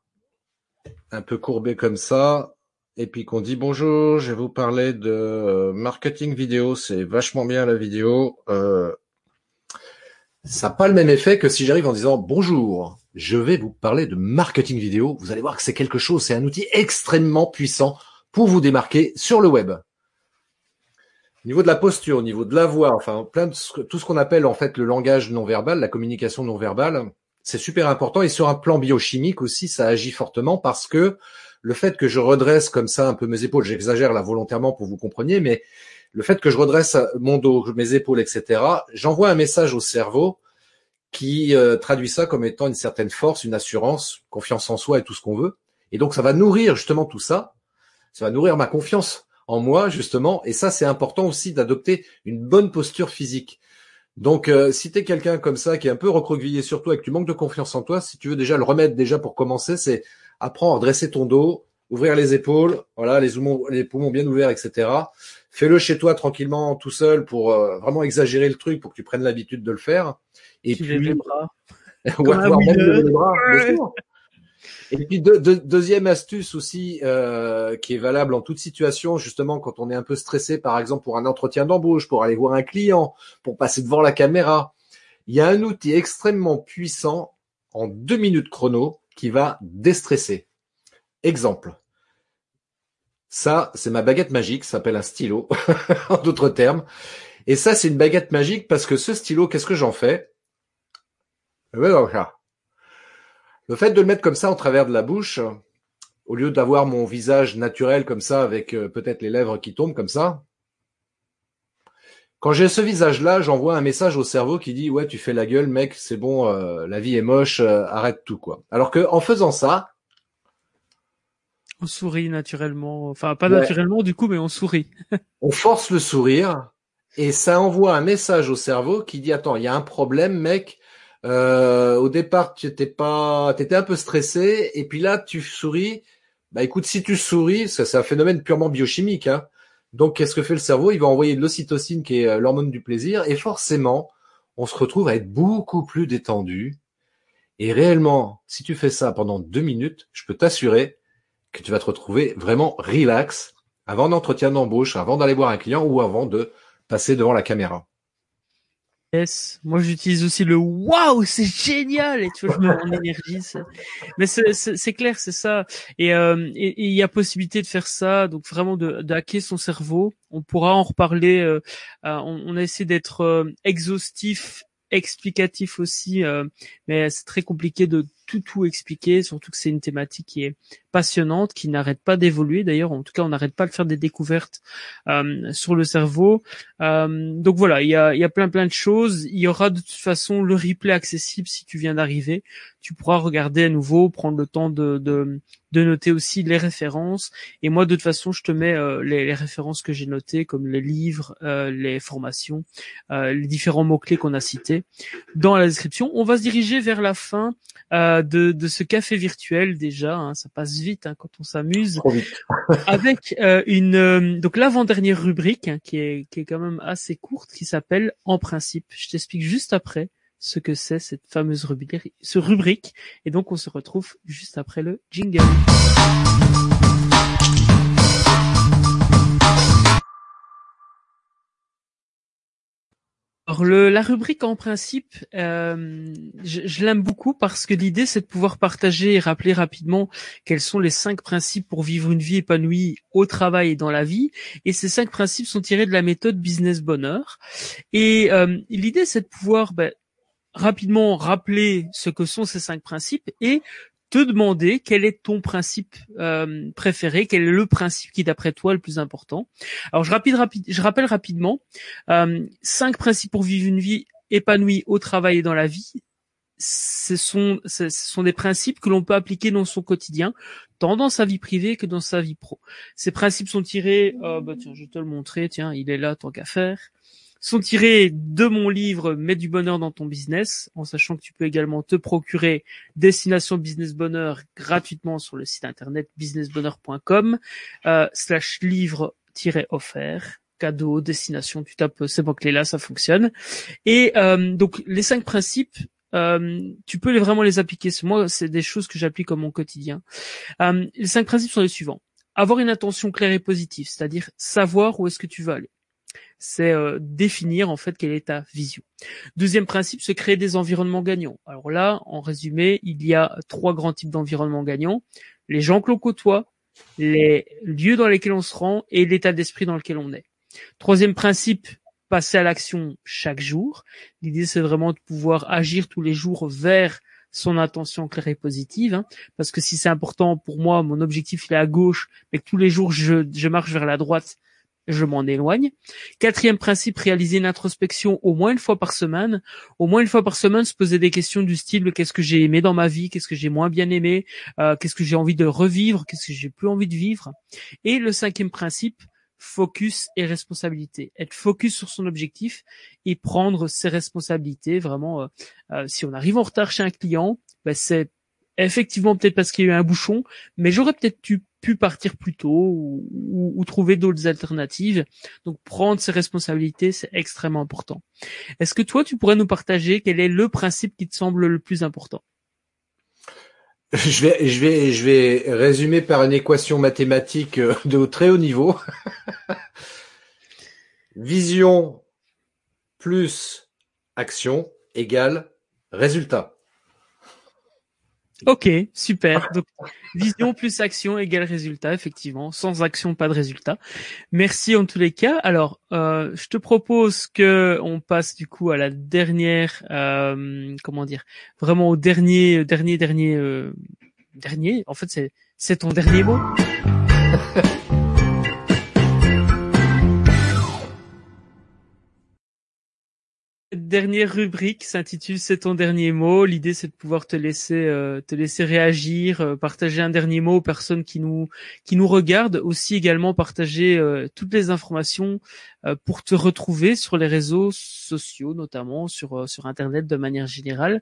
un peu courbé comme ça, et puis qu'on dit bonjour, je vais vous parler de euh, marketing vidéo, c'est vachement bien la vidéo. Euh, ça n'a pas le même effet que si j'arrive en disant bonjour, je vais vous parler de marketing vidéo. Vous allez voir que c'est quelque chose, c'est un outil extrêmement puissant pour vous démarquer sur le web. Au niveau de la posture, au niveau de la voix, enfin plein de tout ce qu'on appelle en fait le langage non verbal, la communication non verbale, c'est super important. Et sur un plan biochimique aussi, ça agit fortement parce que le fait que je redresse comme ça un peu mes épaules, j'exagère là volontairement pour vous compreniez, mais le fait que je redresse mon dos, mes épaules, etc., j'envoie un message au cerveau qui euh, traduit ça comme étant une certaine force, une assurance, confiance en soi et tout ce qu'on veut. Et donc ça va nourrir justement tout ça. Ça va nourrir ma confiance en moi justement. Et ça c'est important aussi d'adopter une bonne posture physique. Donc, euh, si tu es quelqu'un comme ça qui est un peu recroquevillé sur toi et que tu manques de confiance en toi, si tu veux déjà le remettre déjà pour commencer, c'est apprendre à dresser ton dos, ouvrir les épaules, voilà, les, les poumons bien ouverts, etc. Fais-le chez toi tranquillement, tout seul, pour euh, vraiment exagérer le truc, pour que tu prennes l'habitude de le faire. Et puis, les bras. [LAUGHS] ouais, même les bras, et puis deuxième astuce aussi euh, qui est valable en toute situation, justement quand on est un peu stressé, par exemple pour un entretien d'embauche, pour aller voir un client, pour passer devant la caméra, il y a un outil extrêmement puissant en deux minutes chrono qui va déstresser. Exemple. Ça, c'est ma baguette magique, ça s'appelle un stylo, [LAUGHS] en d'autres termes. Et ça, c'est une baguette magique parce que ce stylo, qu'est-ce que j'en fais? Eh ben, fait de le mettre comme ça en travers de la bouche, au lieu d'avoir mon visage naturel comme ça, avec euh, peut-être les lèvres qui tombent comme ça, quand j'ai ce visage-là, j'envoie un message au cerveau qui dit ouais tu fais la gueule mec, c'est bon, euh, la vie est moche, euh, arrête tout quoi. Alors que en faisant ça, on sourit naturellement, enfin pas naturellement du coup, mais on sourit. [LAUGHS] on force le sourire et ça envoie un message au cerveau qui dit attends il y a un problème mec, euh, au départ, tu étais pas, t'étais un peu stressé, et puis là, tu souris. Bah écoute, si tu souris, c'est un phénomène purement biochimique. Hein. Donc, qu'est-ce que fait le cerveau? Il va envoyer de l'ocytocine, qui est euh, l'hormone du plaisir, et forcément, on se retrouve à être beaucoup plus détendu. Et réellement, si tu fais ça pendant deux minutes, je peux t'assurer que tu vas te retrouver vraiment relax avant d'entretien d'embauche, avant d'aller voir un client ou avant de passer devant la caméra. Yes, moi j'utilise aussi le waouh, c'est génial et tu vois je me mets énergie. Mais c'est clair, c'est ça. Et il y a possibilité de faire ça, donc vraiment de, de hacker son cerveau. On pourra en reparler. Euh, on, on, a essayé d'être euh, exhaustif explicatif aussi, euh, mais c'est très compliqué de tout tout expliquer, surtout que c'est une thématique qui est passionnante, qui n'arrête pas d'évoluer. D'ailleurs, en tout cas, on n'arrête pas de faire des découvertes euh, sur le cerveau. Euh, donc voilà, il y a, y a plein plein de choses. Il y aura de toute façon le replay accessible si tu viens d'arriver. Tu pourras regarder à nouveau, prendre le temps de, de, de noter aussi les références. Et moi, de toute façon, je te mets euh, les, les, références que j'ai notées, comme les livres, euh, les formations, euh, les différents mots-clés qu'on a cités dans la description. On va se diriger vers la fin de, de, ce café virtuel déjà. Hein, ça passe vite hein, quand on s'amuse. [LAUGHS] avec une donc l'avant-dernière rubrique hein, qui est qui est quand même assez courte, qui s'appelle En principe. Je t'explique juste après ce que c'est cette fameuse rubrique, ce rubrique. Et donc on se retrouve juste après le jingle. Alors le, la rubrique en principe, euh, je, je l'aime beaucoup parce que l'idée c'est de pouvoir partager et rappeler rapidement quels sont les cinq principes pour vivre une vie épanouie au travail et dans la vie. Et ces cinq principes sont tirés de la méthode Business Bonheur. Et euh, l'idée c'est de pouvoir ben, rapidement rappeler ce que sont ces cinq principes et te demander quel est ton principe euh, préféré, quel est le principe qui d'après toi est le plus important. Alors je, rapide, rapide, je rappelle rapidement euh, cinq principes pour vivre une vie épanouie au travail et dans la vie. Ce sont, ce sont des principes que l'on peut appliquer dans son quotidien, tant dans sa vie privée que dans sa vie pro. Ces principes sont tirés, euh, bah tiens, je vais te le montrer, tiens, il est là tant qu'à faire sont tirés de mon livre Mets du bonheur dans ton business, en sachant que tu peux également te procurer Destination Business Bonheur gratuitement sur le site internet businessbonheur.com euh, slash livre-offert cadeau, destination, tu tapes ces mots-clés là, ça fonctionne. Et euh, donc les cinq principes, euh, tu peux vraiment les appliquer. Moi, c'est des choses que j'applique comme mon quotidien. Les cinq principes sont les suivants. Avoir une intention claire et positive, c'est-à-dire savoir où est-ce que tu veux aller c'est euh, définir en fait quelle est ta vision. Deuxième principe, c'est créer des environnements gagnants. Alors là, en résumé, il y a trois grands types d'environnements gagnants les gens que l'on côtoie, les lieux dans lesquels on se rend et l'état d'esprit dans lequel on est. Troisième principe, passer à l'action chaque jour. L'idée, c'est vraiment de pouvoir agir tous les jours vers son intention claire et positive, hein. parce que si c'est important pour moi, mon objectif il est à gauche, mais que tous les jours je, je marche vers la droite, je m'en éloigne. Quatrième principe, réaliser une introspection au moins une fois par semaine. Au moins une fois par semaine, se poser des questions du style qu'est-ce que j'ai aimé dans ma vie, qu'est-ce que j'ai moins bien aimé, euh, qu'est-ce que j'ai envie de revivre, qu'est-ce que j'ai plus envie de vivre. Et le cinquième principe, focus et responsabilité. Être focus sur son objectif et prendre ses responsabilités. Vraiment, euh, euh, si on arrive en retard chez un client, ben c'est effectivement peut-être parce qu'il y a eu un bouchon, mais j'aurais peut-être pu pu partir plus tôt ou, ou, trouver d'autres alternatives. Donc prendre ses responsabilités, c'est extrêmement important. Est-ce que toi, tu pourrais nous partager quel est le principe qui te semble le plus important? [LAUGHS] Je vais, je vais, je vais résumer par une équation mathématique euh, de très haut niveau. [LAUGHS] Vision plus action égale résultat. Ok, super. Donc, vision plus action égale résultat, effectivement. Sans action, pas de résultat. Merci en tous les cas. Alors, euh, je te propose que on passe du coup à la dernière, euh, comment dire, vraiment au dernier, dernier, dernier, euh, dernier. En fait, c'est c'est ton dernier mot. [LAUGHS] dernière rubrique s'intitule C'est ton dernier mot. L'idée c'est de pouvoir te laisser euh, te laisser réagir, euh, partager un dernier mot aux personnes qui nous qui nous regardent, aussi également partager euh, toutes les informations pour te retrouver sur les réseaux sociaux, notamment sur sur internet de manière générale.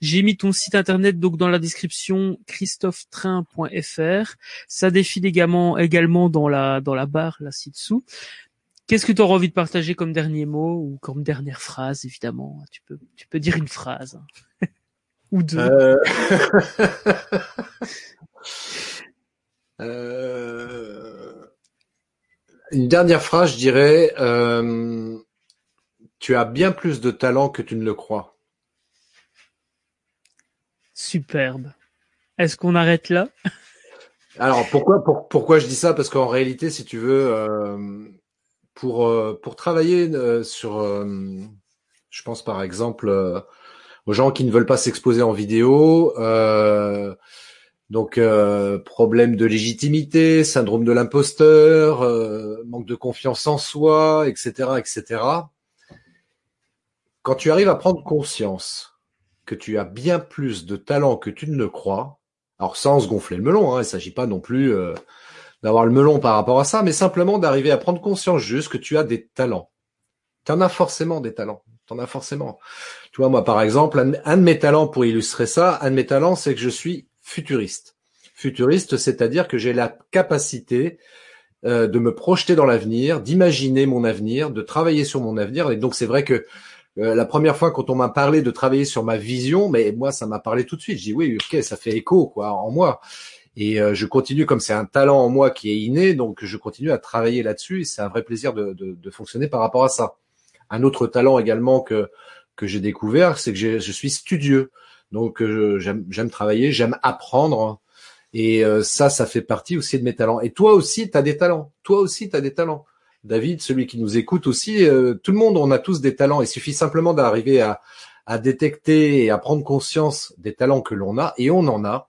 J'ai mis ton site internet donc dans la description christophetrain.fr. Ça défile également également dans la dans la barre là ci-dessous. Qu'est-ce que tu auras envie de partager comme dernier mot ou comme dernière phrase, évidemment? Tu peux, tu peux dire une phrase [LAUGHS] ou deux. Euh... [LAUGHS] euh... Une dernière phrase, je dirais. Euh... tu as bien plus de talent que tu ne le crois. Superbe. Est-ce qu'on arrête là? Alors pourquoi pourquoi je dis ça? Parce qu'en réalité, si tu veux, pour euh, pour travailler euh, sur, je pense par exemple aux gens qui ne veulent pas s'exposer en vidéo. donc problème de légitimité, syndrome de l'imposteur, manque de confiance en soi, etc., etc. Quand tu arrives à prendre conscience que tu as bien plus de talent que tu ne le crois, alors sans se gonfler le melon, hein, il s'agit pas non plus euh, d'avoir le melon par rapport à ça, mais simplement d'arriver à prendre conscience juste que tu as des talents. Tu en as forcément des talents. Tu en as forcément. Tu vois, moi par exemple, un, de mes talents pour illustrer ça, un de mes talents, c'est que je suis futuriste. Futuriste, c'est-à-dire que j'ai la capacité euh, de me projeter dans l'avenir, d'imaginer mon avenir, de travailler sur mon avenir. Et donc c'est vrai que euh, la première fois quand on m'a parlé de travailler sur ma vision, mais moi ça m'a parlé tout de suite. Je dis oui, ok, ça fait écho quoi en moi. Et euh, je continue comme c'est un talent en moi qui est inné, donc je continue à travailler là-dessus. Et c'est un vrai plaisir de, fonctionner par rapport à ça. Un autre talent également que que j'ai découvert, c'est que je suis studieux. Donc euh, j'aime travailler, j'aime apprendre. Et ça, ça fait partie aussi de mes talents. Et toi aussi, tu as des talents. Toi aussi, tu as des talents. David, celui qui nous écoute aussi, euh, tout le monde, on a tous des talents. Il suffit simplement d'arriver à, à détecter et à prendre conscience des talents que l'on a, et on en a.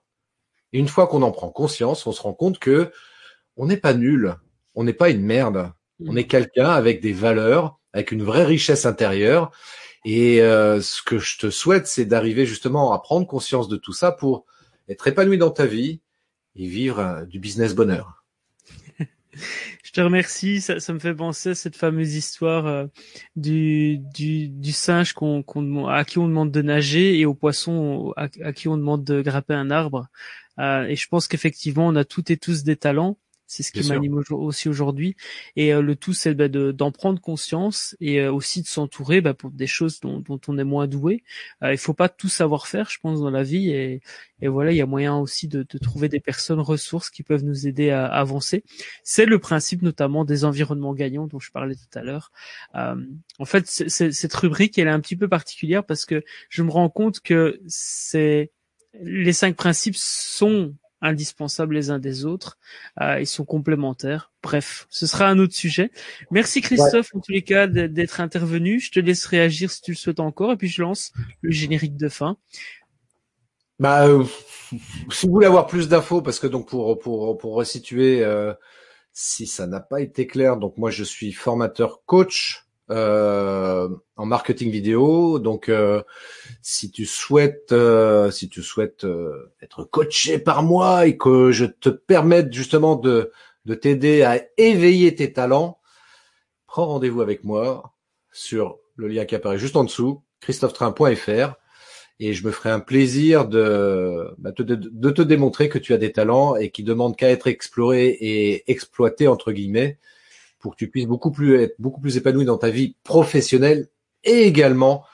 Et une fois qu'on en prend conscience, on se rend compte que on n'est pas nul, on n'est pas une merde, mm. on est quelqu'un avec des valeurs, avec une vraie richesse intérieure. Et euh, ce que je te souhaite, c'est d'arriver justement à prendre conscience de tout ça pour être épanoui dans ta vie et vivre euh, du business bonheur. [LAUGHS] Je te remercie. Ça, ça, me fait penser à cette fameuse histoire euh, du, du, du, singe qu'on, qu'on, à qui on demande de nager et au poisson à, qui on demande de grimper un arbre. Euh, et je pense qu'effectivement, on a toutes et tous des talents. C'est ce qui m'anime aussi aujourd'hui. Et euh, le tout, c'est bah, d'en prendre conscience et euh, aussi de s'entourer bah, pour des choses dont, dont, on est moins doué. Euh, il faut pas tout savoir faire, je pense, dans la vie. Et, et voilà, il y a moyen aussi de, de, trouver des personnes ressources qui peuvent nous aider à, avancer. C'est le principe notamment des environnements gagnants dont je parlais tout à l'heure. En fait, cette rubrique, elle est un petit peu particulière parce que je me rends compte que c'est les cinq principes sont indispensables les uns des autres. Euh, ils sont complémentaires. Bref, ce sera un autre sujet. Merci Christophe en tous les cas d'être intervenu. Je te laisse réagir si tu le souhaites encore et puis je lance le générique de fin. Bah, euh, [LAUGHS] si vous voulez avoir plus d'infos, parce que donc pour pour pour resituer, euh, si ça n'a pas été clair, donc moi je suis formateur coach euh, en marketing vidéo. Donc, euh, si tu souhaites, euh, si tu souhaites être coaché par moi et que je te permette justement de de t'aider à éveiller tes talents, prends rendez-vous avec moi sur le lien qui apparaît juste en dessous, christophetrain.fr et je me ferai un plaisir de, bah, de, de, te démontrer que tu as des talents et qui demandent qu'à être explorés et exploités entre guillemets pour que tu puisses beaucoup plus être beaucoup plus épanoui dans ta vie professionnelle et également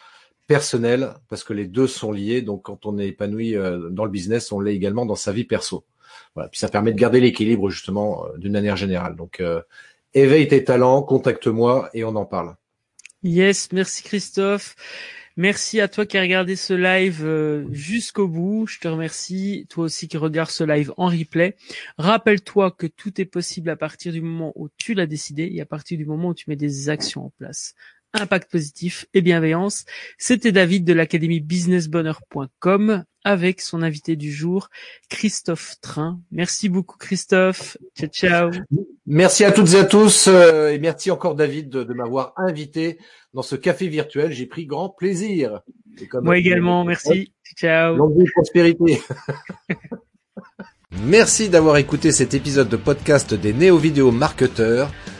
personnelle, parce que les deux sont liés. Donc, quand on est épanoui euh, dans le business, on l'est également dans sa vie perso. Voilà. Puis ça permet de garder l'équilibre justement euh, d'une manière générale. Donc, euh, éveille tes talents, contacte-moi et on en parle. Yes, merci Christophe. Merci à toi qui as regardé ce live euh, jusqu'au bout. Je te remercie. Toi aussi qui regardes ce live en replay. Rappelle-toi que tout est possible à partir du moment où tu l'as décidé et à partir du moment où tu mets des actions en place. Impact positif et bienveillance. C'était David de l'académie businessbonheur.com avec son invité du jour, Christophe Train. Merci beaucoup Christophe. Ciao, ciao. Merci à toutes et à tous euh, et merci encore David de, m'avoir invité dans ce café virtuel. J'ai pris grand plaisir. Moi également, merci. Ciao. Longue prospérité. [LAUGHS] merci d'avoir écouté cet épisode de podcast des néo-vidéo marketeurs.